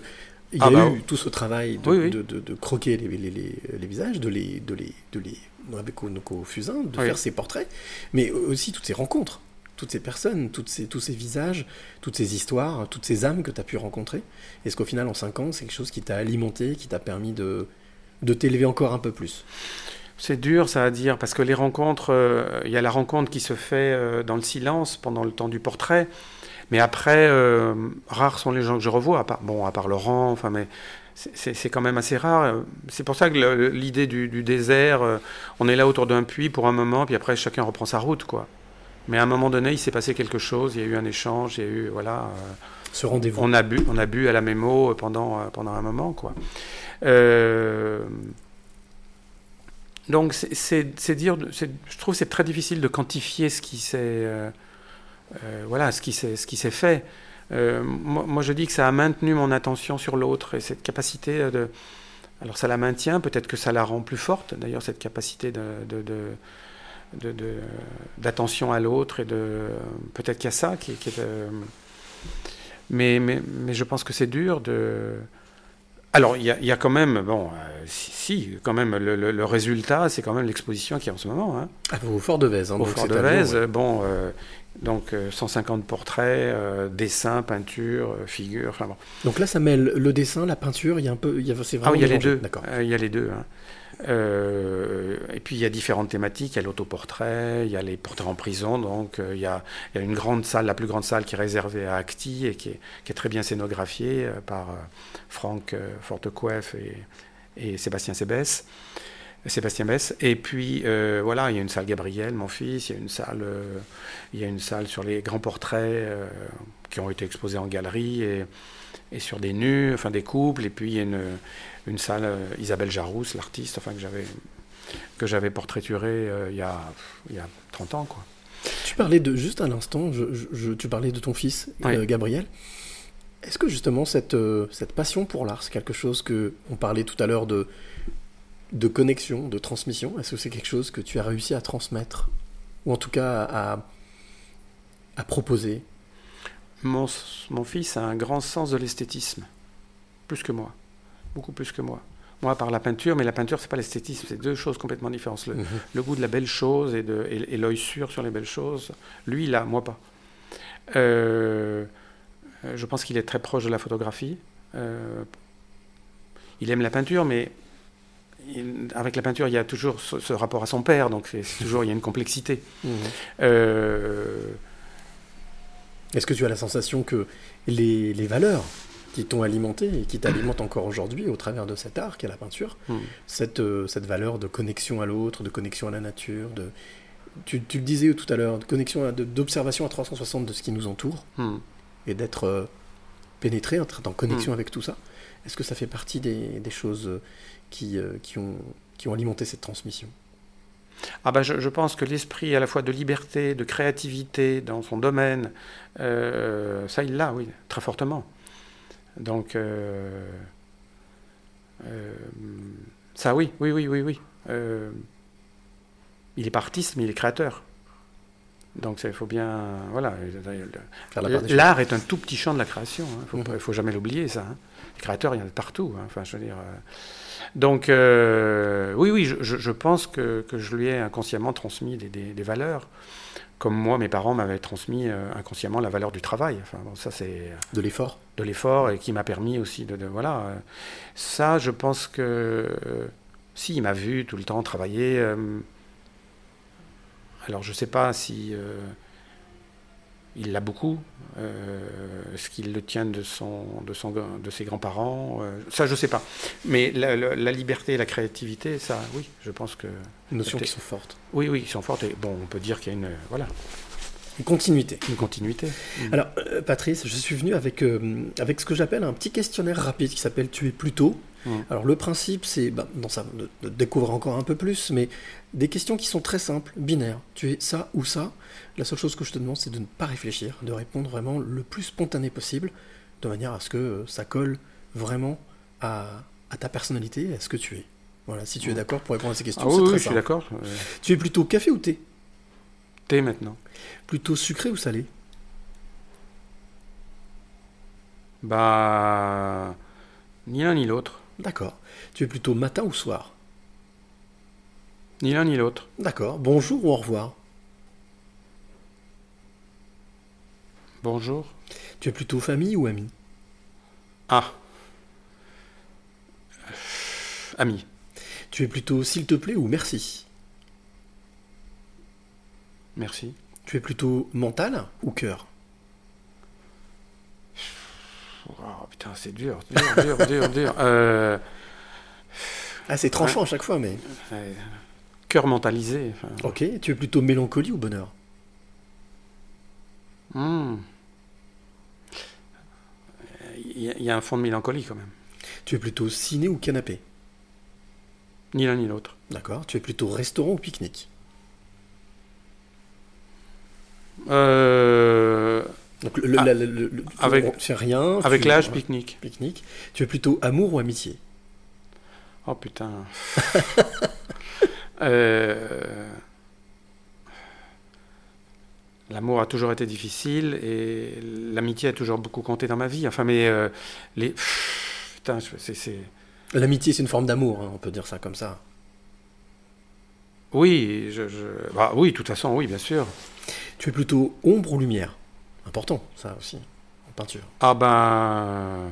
A: il y a
B: Ah bah
A: eu tout ce travail de,
B: Oui, oui.
A: de- de- de croquer les, les- les- les visages, de les, de les, de les avec nos- nos fusains, de
B: Oui.
A: faire ces portraits, mais aussi toutes ces rencontres, toutes ces personnes, toutes ces, tous ces visages, toutes ces histoires, toutes ces âmes que tu as pu rencontrer. Est-ce qu'au final, en cinq ans, c'est quelque chose qui t'a alimenté, qui t'a permis de, de t'élever encore un peu plus
B: C'est dur, ça à dire, parce que les rencontres, euh, il y a la rencontre qui se fait euh, dans le silence pendant le temps du portrait, mais après, euh, rares sont les gens que je revois, à part, bon, à part Laurent, enfin, mais c'est- quand même assez rare. C'est pour ça que l'idée du, du désert, on est là autour d'un puits pour un moment, puis après chacun reprend sa route, quoi. Mais à un moment donné, il s'est passé quelque chose, il y a eu un échange, il y a eu, voilà.
A: Ce rendez-vous.
B: On a bu, on a bu à la mémo pendant, euh, pendant un moment, quoi. Euh, donc c'est- dire, je trouve c'est très difficile de quantifier ce qui s'est, euh, voilà, ce qui ce qui s'est fait. Moi, je dis que ça a maintenu mon attention sur l'autre et cette capacité de, alors ça la maintient, peut-être que ça la rend plus forte. D'ailleurs, cette capacité d'attention à l'autre et de, peut-être qu'il y a ça qui, est. mais, mais, mais je pense que c'est dur de. Alors, il y, a- il y a quand même, bon, euh, si, si, quand même, le, le- le résultat, c'est quand même l'exposition qui est en ce moment. Hein.
A: Ah, au Fort de Vèze. hein,
B: Au Fort de Vèze,
A: ouais.
B: bon, euh, donc euh, 150 portraits, euh, dessins, peintures, figures, enfin bon.
A: Donc là, ça mêle le dessin, la peinture, il y a un peu, il y a, c'est
B: Ah
A: vraiment
B: oui, il y a les deux.
A: D'accord.
B: Il y a les deux. Euh, et puis il y a différentes thématiques. Il y a l'autoportrait, il y a les portraits en prison. Donc euh, il, y a, une grande salle, la plus grande salle qui est réservée à Acti et qui est, très bien scénographiée euh, par Franck Fortecoef et, et Sébastien Sébès. Sébastien Bess. Et puis euh, voilà, il y a une salle Gabriel, mon fils, il y a une salle, euh, il y a une salle sur les grands portraits euh, qui ont été exposés en galerie et, et sur des nus, enfin des couples. Et puis il y a une, une salle Isabelle Jarousse, l'artiste, enfin que j'avais que j'avais portraituré il, y a, il y a 30 ans quoi.
A: Tu parlais de juste un instant, je, tu parlais de ton fils
B: Oui.
A: Gabriel. Est-ce que justement cette, cette passion pour l'art, c'est quelque chose que on parlait tout à l'heure de de connexion, de transmission? Est-ce que c'est quelque chose que tu as réussi à transmettre? Ou en tout cas à, à proposer?
B: Mon, mon fils a un grand sens de l'esthétisme, plus que moi, beaucoup plus que moi. Moi, par la peinture, mais la peinture, c'est pas l'esthétisme, c'est deux choses complètement différentes. Le,
A: Mhm.
B: le goût de la belle chose et, de- et- et l'œil sûr sur les belles choses, lui, il a, moi pas. Euh, je pense qu'il est très proche de la photographie. Euh, il aime la peinture, mais il- avec la peinture, il y a toujours ce, ce rapport à son père, donc c'est toujours il y a une complexité.
A: Mhm.
B: Euh,
A: Est-ce que tu as la sensation que les, les valeurs qui t'ont alimenté et qui t'alimentent encore aujourd'hui au travers de cet art qu'est la peinture, cette, euh, cette valeur de connexion à l'autre, de connexion à la nature, de, tu, tu le disais tout à l'heure, de connexion, d'observation à 360 de ce qui nous entoure
B: Hmm.
A: et d'être euh, pénétré, être en connexion avec tout ça, est-ce que ça fait partie des, des choses euh, qui, euh, qui, ont, qui ont alimenté cette transmission
B: Ah ben je, je pense que l'esprit à la fois de liberté, de créativité dans son domaine, euh, ça il l'a, oui, très fortement. Donc euh, euh, ça oui, oui, oui, oui, oui. Il est pas artiste, mais il est créateur. Donc il faut bien, voilà. L'art est un tout petit champ de la création. Il
A: Mhm.
B: ne faut, faut jamais l'oublier ça. hein. Les créateurs, il y en a partout. hein. Enfin, je veux dire. Euh, donc, euh, oui, oui, je, pense que, que je lui ai inconsciemment transmis des, des- des valeurs, comme moi, mes parents m'avaient transmis euh, inconsciemment la valeur du travail. Enfin, bon, ça, c'est
A: De l'effort
B: de l'effort et qui m'a permis aussi de, de- voilà. euh, ça, je pense que euh, si il m'a vu tout le temps travailler. euh, alors, je sais pas si euh, il l'a beaucoup. euh, Est-ce qu'il le tient de, son, de, son, de ses grands-parents euh, Ça, je sais pas. Mais la, la- la liberté et la créativité, ça, oui, je pense que.
A: Notions qui sont fortes.
B: Oui, oui, qui sont fortes. Et bon, on peut dire qu'il y a une. Voilà.
A: Une continuité.
B: Une continuité. Mm.
A: Alors, euh, Patrice, je suis venu avec, euh, avec ce que j'appelle un petit questionnaire rapide qui s'appelle Tu es plutôt.
B: Mm.
A: Alors, le principe, c'est bah, dans ça, de, de découvrir encore un peu plus, mais des questions qui sont très simples, binaires. Tu es ça ou ça. La seule chose que je te demande, c'est de ne pas réfléchir, de répondre vraiment le plus spontané possible, de manière à ce que euh, ça colle vraiment à, à ta personnalité, à ce que tu es. Voilà, si tu es
B: Mm.
A: d'accord pour répondre à ces questions,
B: Ah
A: c'est très
B: oui, je suis d'accord. Euh,
A: Tu es plutôt café ou thé?
B: Thé maintenant.
A: Plutôt sucré ou salé?
B: Bah. Ni l'un ni l'autre.
A: D'accord. Tu es plutôt matin ou soir
B: Ni l'un ni l'autre.
A: D'accord. Bonjour ou au revoir
B: Bonjour.
A: Tu es plutôt famille ou ami
B: Ah. Ami.
A: Tu es plutôt s'il te plaît ou merci
B: Merci.
A: Tu es plutôt mental ou cœur
B: Oh, putain, c'est dur, dur, dur, dur, dur. Euh,
A: Ah, c'est tranchant à chaque fois, mais.
B: cœur mentalisé. enfin.
A: Ok. Tu es plutôt mélancolie ou bonheur?
B: Hmm. Il y, y a un fond de mélancolie quand même.
A: Tu es plutôt ciné ou canapé?
B: Ni l'un ni l'autre.
A: D'accord. Tu es plutôt restaurant ou pique-nique?
B: Euh,
A: Donc, le,
B: Ah,
A: la- le-
B: avec-
A: on fait rien.
B: avec l'âge,
A: voilà,
B: pique-nique.
A: pique-nique. Tu es plutôt amour ou amitié?
B: Oh putain. Euh, L'amour a toujours été difficile et l'amitié a toujours beaucoup compté dans ma vie. Enfin, mais euh, les. Putain, c'est. c'est-
A: L'amitié, c'est une forme d'amour, hein, on peut dire ça comme ça.
B: Oui, je, je- bah, oui, de toute façon, oui, bien sûr.
A: Tu es plutôt ombre ou lumière? Important, ça aussi, en peinture.
B: Ah ben.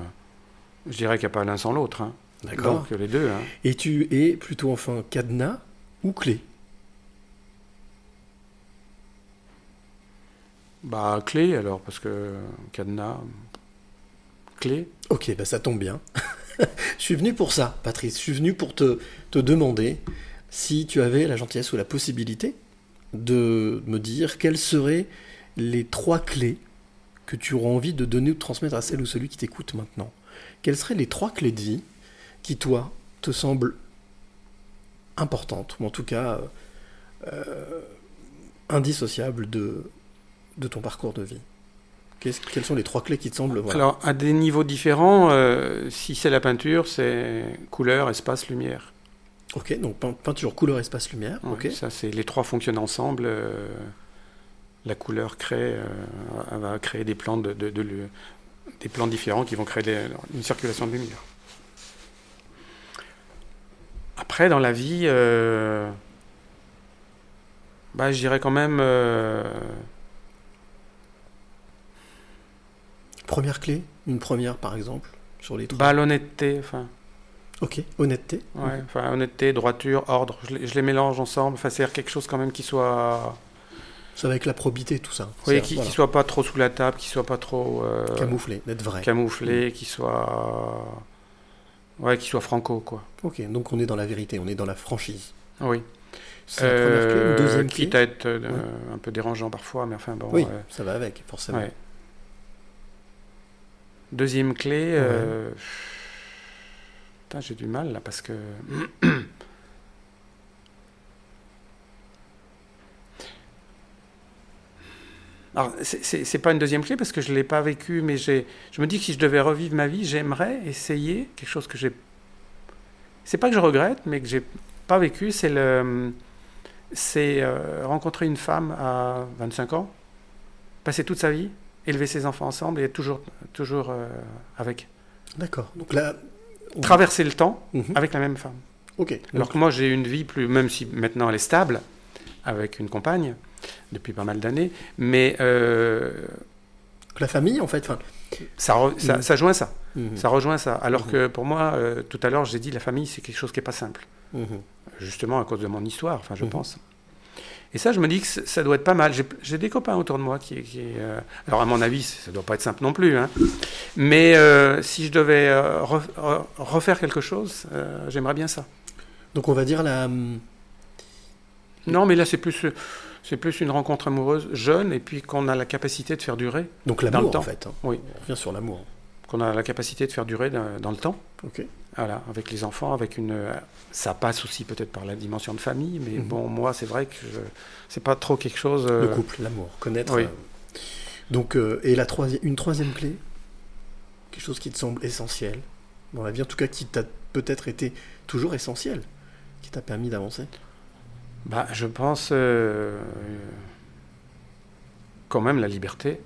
B: Je dirais qu'il n'y a pas l'un sans l'autre. Hein.
A: D'accord.
B: Donc les deux. Hein.
A: Et tu es plutôt enfin cadenas ou clé?
B: Bah, clé alors, parce que cadenas. Clé.
A: Ok, bah ça tombe bien. je suis venu pour ça, Patrice. Je suis venu pour te, te demander si tu avais la gentillesse ou la possibilité de me dire quelles seraient les trois clés que tu auras envie de donner ou de transmettre à celle ou celui qui t'écoute maintenant. Quelles seraient les trois clés de vie qui, toi, te semblent importantes, ou en tout cas euh, indissociables de, de ton parcours de vie? Quelles sont les trois clés qui te semblent voilà.
B: Alors, à des niveaux différents, euh, si c'est la peinture, c'est couleur, espace, lumière.
A: Ok, donc pein- peinture, couleur, espace, lumière.
B: Ouais,
A: ok.
B: Ça, c'est les trois fonctionnent ensemble. euh, la couleur crée, euh, va créer des plans de, de- de lu- des plans différents qui vont créer des- une circulation de lumière. Après, dans la vie, euh, bah, je dirais quand même. euh,
A: Première clé, une première par exemple, sur les trois.
B: bah, l'honnêteté, enfin.
A: Ok, honnêteté.
B: Ouais, honnêteté, droiture, ordre, je les, je les mélange ensemble. Enfin, c'est quelque chose quand même qui soit.
A: Ça va avec la probité, tout ça.
B: Oui, qui,
A: voilà.
B: qui soit pas trop sous la table, qui soit pas trop. euh,
A: Camouflé, d'être vrai.
B: Camouflé, qui soit. Ouais, qui soit franco, quoi.
A: Ok, donc on est dans la vérité, on est dans la franchise.
B: Oui.
A: C'est la première clé, une
B: Euh,
A: deuxième clé.
B: Quitte à être euh,
A: Ouais.
B: un peu dérangeant parfois, mais enfin bon.
A: Oui, ça va avec, forcément.
B: ouais. Deuxième clé. euh, Putain, j'ai du mal là parce que. Alors, c'est- c'est pas une deuxième clé parce que je ne l'ai pas vécu, mais je me dis que si je devais revivre ma vie, j'aimerais essayer quelque chose que j'ai. C'est pas que je regrette, mais que j'ai pas vécu, c'est le. C'est euh, rencontrer une femme à 25 ans, passer toute sa vie, élever ses enfants ensemble et être toujours, toujours euh, avec.
A: D'accord. Donc là. on-
B: Traverser le temps
A: Mhm.
B: avec la même femme.
A: Ok.
B: Alors que moi, j'ai une vie plus, même si maintenant elle est stable, avec une compagne, depuis pas mal d'années, mais euh,
A: La famille, en fait. Enfin,
B: ça, re- ça,
A: Mhm.
B: ça joint ça.
A: Mhm.
B: Ça rejoint ça. Alors
A: Mhm.
B: que pour moi, euh, tout à l'heure, j'ai dit la famille, c'est quelque chose qui n'est pas simple.
A: Mhm.
B: Justement à cause de mon histoire, enfin, je pense. Et ça, je me dis que ça doit être pas mal. J'ai- des copains autour de moi qui. qui, euh, alors, à mon avis, ça doit pas être simple non plus. hein. Mais euh, si je devais re- re- refaire quelque chose, j'aimerais bien ça.
A: Donc on va dire la. hum,
B: Non, mais là, c'est plus, c'est plus une rencontre amoureuse jeune et puis qu'on a la capacité de faire durer.
A: Donc
B: dans le
A: l'amour, en fait. hein.
B: Oui.
A: On revient sur l'amour.
B: Qu'on a la capacité de faire durer dans, le temps.
A: Ok.
B: Voilà, avec les enfants, avec une. euh, Ça passe aussi peut-être par la dimension de famille, mais
A: Mhm.
B: bon, moi, c'est vrai que je... c'est pas trop quelque chose. euh,
A: Le couple, l'amour, connaître.
B: oui.
A: euh, Donc, euh, et la troisième, une troisième clé Quelque chose qui te semble essentiel dans la vie, en tout cas qui t'a peut-être été toujours essentiel, qui t'a permis d'avancer?
B: Bah, je pense euh, quand même la liberté.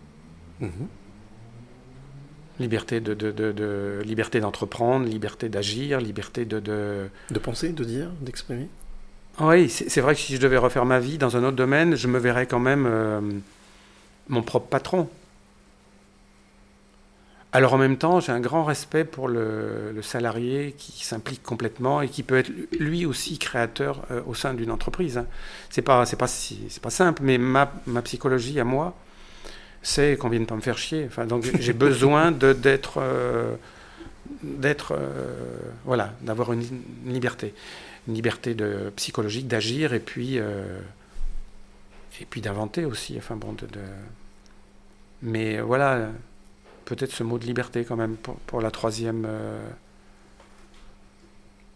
A: Mhm.
B: Liberté de, de, de- de- liberté d'entreprendre, liberté d'agir, liberté de, de...
A: De penser, de dire, d'exprimer
B: Oui, c'est c'est vrai que si je devais refaire ma vie dans un autre domaine, je me verrais quand même euh, mon propre patron. Alors en même temps, j'ai un grand respect pour le, salarié qui s'implique complètement et qui peut être lui aussi créateur euh, au sein d'une entreprise. hein. C'est pas, c'est pas, c'est pas simple, mais ma, ma psychologie à moi, c'est qu'on vienne pas me faire chier. Enfin, donc j'ai besoin d'être, euh, d'être, euh, voilà, d'avoir une, liberté, une liberté de psychologique d'agir et puis et puis d'inventer aussi. Enfin bon, de, mais voilà, peut-être ce mot de liberté quand même pour, pour la troisième. euh,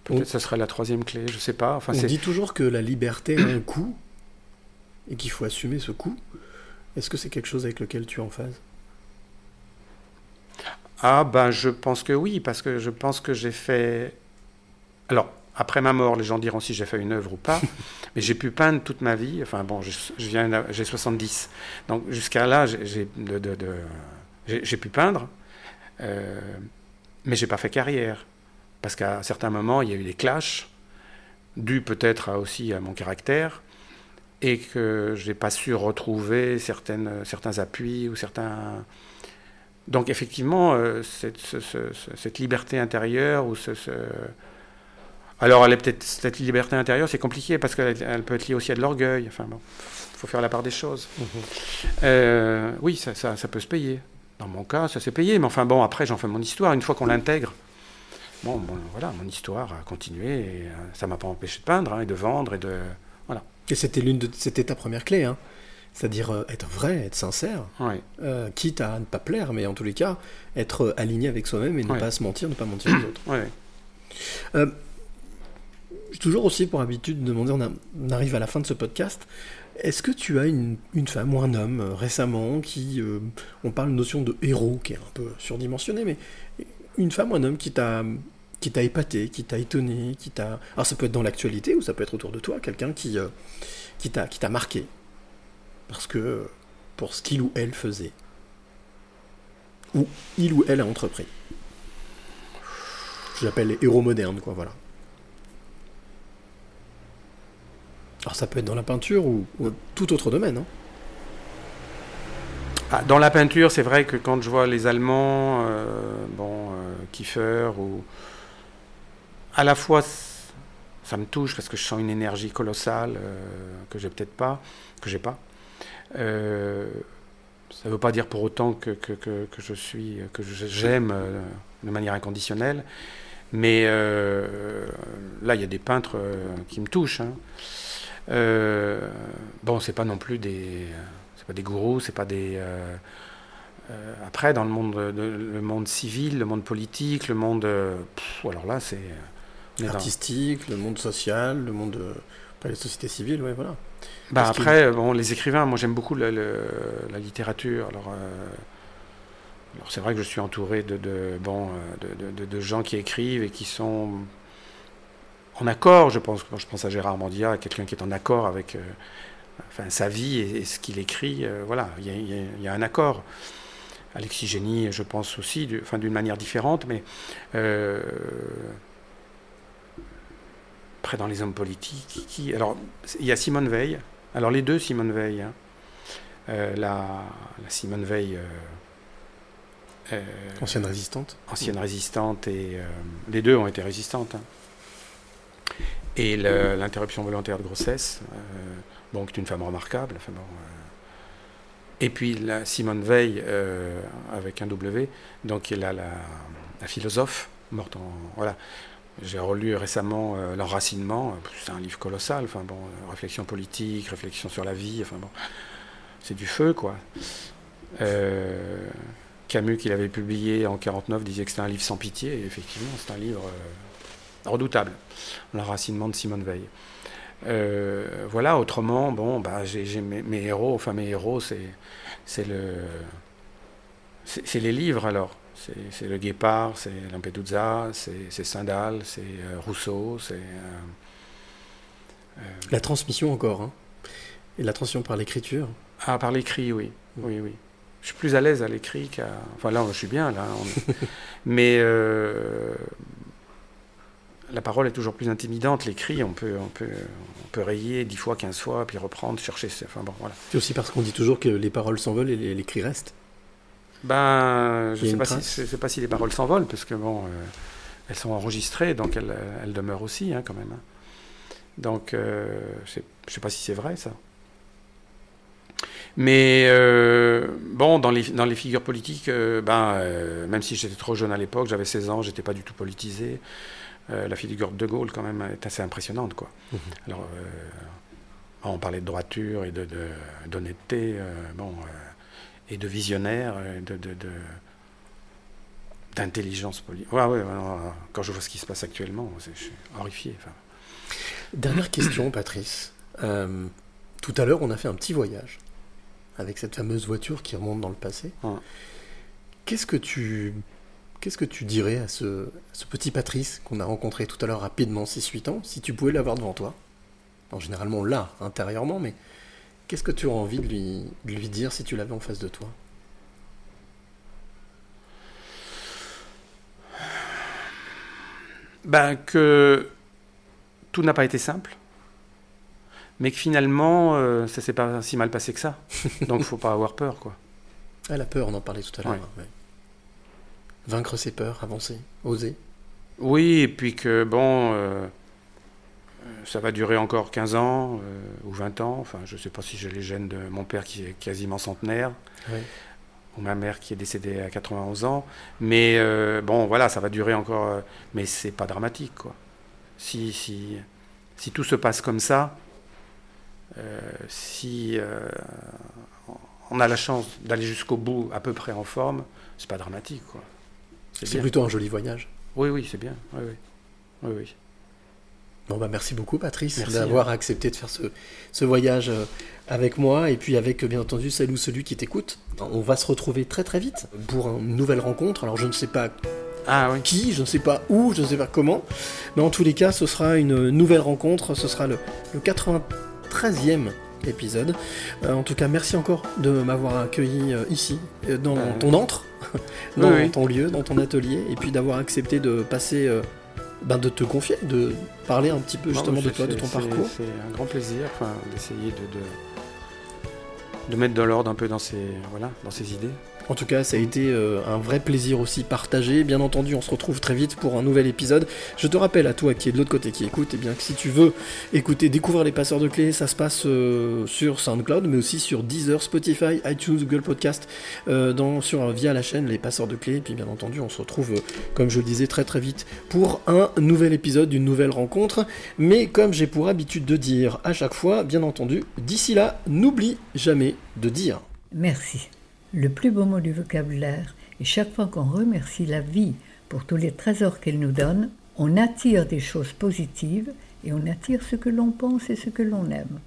B: Peut-être
A: On-
B: ce serait la troisième clé, je sais pas. Enfin,
A: On
B: c'est
A: dit toujours que la liberté a un coût et qu'il faut assumer ce coût. Est-ce que c'est quelque chose avec lequel tu es en phase?
B: Ah ben je pense que oui, parce que je pense que j'ai fait... Alors, après ma mort, les gens diront si j'ai fait une œuvre ou pas, mais j'ai pu peindre toute ma vie, enfin bon, je, je viens, d'a- j'ai 70, donc jusqu'à là, j'ai- j'ai de- de- de- j'ai- pu peindre, euh, mais j'ai pas fait carrière, parce qu'à certains moments, il y a eu des clashs, dus peut-être aussi à mon caractère, et que je n'ai pas su retrouver certaines, certains appuis ou certains... Donc effectivement, euh, cette, ce- ce- ce- cette liberté intérieure ou ce... ce- Alors elle est peut-être cette liberté intérieure, c'est compliqué parce qu'elle elle peut être liée aussi à de l'orgueil. Enfin bon, faut faire la part des choses. Euh, oui, ça, ça, ça peut se payer. Dans mon cas, ça s'est payé, mais enfin bon, après j'en fais mon histoire. Une fois qu'on l'intègre, bon, bon, voilà, mon histoire a continué et euh, ça m'a pas empêché de peindre hein, et de vendre et de voilà.
A: Et c'était l'une de, c'était ta première clé, hein. C'est-à-dire euh, être vrai, être sincère,
B: Ouais.
A: euh, quitte à ne pas plaire, mais en tous les cas, être aligné avec soi-même et ne
B: Ouais.
A: pas se mentir, ne pas mentir aux autres.
B: Ouais.
A: Euh, j'ai toujours aussi pour habitude de demander, on, a- on arrive à la fin de ce podcast, est-ce que tu as une, femme ou un homme euh, récemment qui, euh, on parle de notion de héros qui est un peu surdimensionnée, mais une femme ou un homme qui t'a qui t'a épaté, qui t'a étonné, qui t'a... Alors ça peut être dans l'actualité ou ça peut être autour de toi, quelqu'un qui, euh, qui t'a marqué. Parce que pour ce qu'il ou elle faisait. Ou il ou elle a entrepris? Je l'appelle les héros modernes, quoi, voilà. Alors ça peut être dans la peinture ou, ou tout autre domaine. hein.
B: Ah, dans la peinture, c'est vrai que quand je vois les Allemands, euh, bon, euh, Kiefer, ou à la fois ça me touche parce que je sens une énergie colossale euh, que j'ai peut-être pas, que j'ai pas. Euh, ça ne veut pas dire pour autant que, je suis, que j'aime de manière inconditionnelle, mais là il y a des peintres qui me touchent. hein. Euh, bon, c'est pas non plus des, c'est pas des gourous, c'est pas des. euh, euh, après, dans le monde, de- le monde civil, le monde politique, le monde, euh, pff, alors là, c'est dans-
A: Artistique, le monde social, le monde... Pas les sociétés civiles, ouais, voilà.
B: Bah après, bon, les écrivains, moi j'aime beaucoup le- le- la littérature. Alors, alors c'est vrai que je suis entouré de, de, bon, de gens qui écrivent et qui sont en accord. Je pense, je pense à Gérard Mandia, quelqu'un qui est en accord avec euh, enfin, sa vie et, et ce qu'il écrit. euh, voilà, il y, a- y y un accord. Alexis Génie, je pense aussi, du- enfin, d'une manière différente, mais euh, après dans les hommes politiques, qui, alors il y a Simone Veil. Alors les deux Simone Veil, hein. La, la Simone Veil,
A: Ancienne résistante.
B: ancienne résistante et les deux ont été résistantes. hein. Et l'interruption volontaire de grossesse, euh, bon, qui est une femme remarquable. Enfin, bon, euh, et puis la Simone Veil euh, avec un W, donc est la, la, philosophe morte en voilà. J'ai relu récemment euh, L'enracinement, euh, c'est un livre colossal, enfin bon, euh, réflexion politique, réflexion sur la vie, enfin bon, c'est du feu quoi. Euh, Camus, qu'il avait publié en 49, disait que c'était un livre sans pitié, et effectivement, c'est un livre euh, redoutable. L'enracinement de Simone Veil. Euh, voilà, autrement, bon, bah, j'ai mes, mes héros, enfin mes héros, c'est c'est le. C'est les livres alors. C'est c'est le Guépard, c'est Lampedusa, c'est c'est Stendhal, c'est euh, Rousseau, c'est. euh,
A: La transmission encore. hein. Et la transmission par l'écriture.
B: Ah, par l'écrit, oui. Oui, oui. Je suis plus à l'aise à l'écrit qu'à. Enfin, là, je suis bien, là. on- Mais la parole est toujours plus intimidante. L'écrit, on peut, on, peut, on peut rayer dix fois, quinze fois, puis reprendre, chercher. Enfin, bon, voilà.
A: C'est aussi parce qu'on dit toujours que les paroles s'envolent et les- l'écrit reste.
B: Ben, je
A: a
B: sais si, sais pas si les paroles s'envolent, parce que bon, euh, elles sont enregistrées, donc elles, elles demeurent aussi, hein, quand même. hein. Donc, euh, je sais, je sais pas si c'est vrai, ça. Mais euh, bon, dans les, dans les figures politiques, euh, ben, euh, même si j'étais trop jeune à l'époque, j'avais 16 ans, j'étais pas du tout politisé. Euh, la figure de De Gaulle, quand même, est assez impressionnante, quoi.
A: Mhm.
B: Alors, euh, on parlait de droiture et de, d'honnêteté, euh, bon, et de visionnaire, et de, d'intelligence politique. Ouais, ouais, quand je vois ce qui se passe actuellement, je suis horrifié.
A: Dernière question, Patrice. Tout à l'heure, on a fait un petit voyage avec cette fameuse voiture qui remonte dans le passé.
B: Ouais.
A: Qu'est-ce que tu qu'est-ce que tu dirais à ce, à ce petit Patrice qu'on a rencontré tout à l'heure rapidement, 6-8 ans, si tu pouvais l'avoir devant toi? Alors, généralement l'a intérieurement, mais qu'est-ce que tu aurais envie de lui, de lui dire si tu l'avais en face de toi?
B: Ben, que tout n'a pas été simple, mais que finalement, euh, ça s'est pas si mal passé que ça. Donc, faut pas avoir peur, quoi.
A: Ah, la peur, on en parlait tout à l'heure.
B: Ouais.
A: ouais. Vaincre ses peurs, avancer, oser.
B: Oui, et puis que, bon, euh, euh, ça va durer encore 15 ans euh, ou 20 ans. Enfin, je sais pas si j'ai les gènes de mon père qui est quasiment centenaire. Ou ma mère qui est décédée à 91 ans. Mais euh, bon, voilà, ça va durer encore. mais c'est pas dramatique, quoi. Si, si, si tout se passe comme ça, si on a la chance d'aller jusqu'au bout à peu près en forme, c'est pas dramatique, quoi.
A: C'est plutôt un joli voyage.
B: Oui, oui, c'est bien. Oui, oui. oui, oui.
A: Bon, bah, merci beaucoup, Patrice, d'avoir accepté de faire ce, ce voyage euh, avec moi et puis avec, euh, bien entendu, celle ou celui qui t'écoute. On va se retrouver très très vite pour une nouvelle rencontre. Alors, je ne sais pas
B: Ah
A: qui, je ne sais pas où, je ne sais pas comment, mais en tous les cas, ce sera une nouvelle rencontre. Ce sera le, le 93e épisode. Euh, en tout cas, merci encore de m'avoir accueilli euh, ici, euh, dans ton antre, dans
B: oui, oui.
A: ton lieu, dans ton atelier, et puis d'avoir accepté de passer, ben, de te confier, de parler un petit peu
B: Non,
A: justement de toi, de ton parcours.
B: C'est un grand plaisir d'essayer de, de, de mettre de l'ordre un peu dans ses, voilà, dans ses idées.
A: En tout cas, ça a été euh, un vrai plaisir aussi partagé. Bien entendu, on se retrouve très vite pour un nouvel épisode. Je te rappelle à toi qui est de l'autre côté qui écoute, eh bien que si tu veux écouter, découvrir les passeurs de clés, ça se passe euh, sur SoundCloud, mais aussi sur Deezer, Spotify, iTunes, Google Podcast, euh, via la chaîne Les Passeurs de clés. Et puis bien entendu, on se retrouve, comme je le disais, très très vite pour un nouvel épisode, d'une nouvelle rencontre. Mais comme j'ai pour habitude de dire à chaque fois, bien entendu, d'ici là, n'oublie jamais de dire.
F: Merci. Le plus beau mot du vocabulaire, et chaque fois qu'on remercie la vie pour tous les trésors qu'elle nous donne, on attire des choses positives et on attire ce que l'on pense et ce que l'on aime.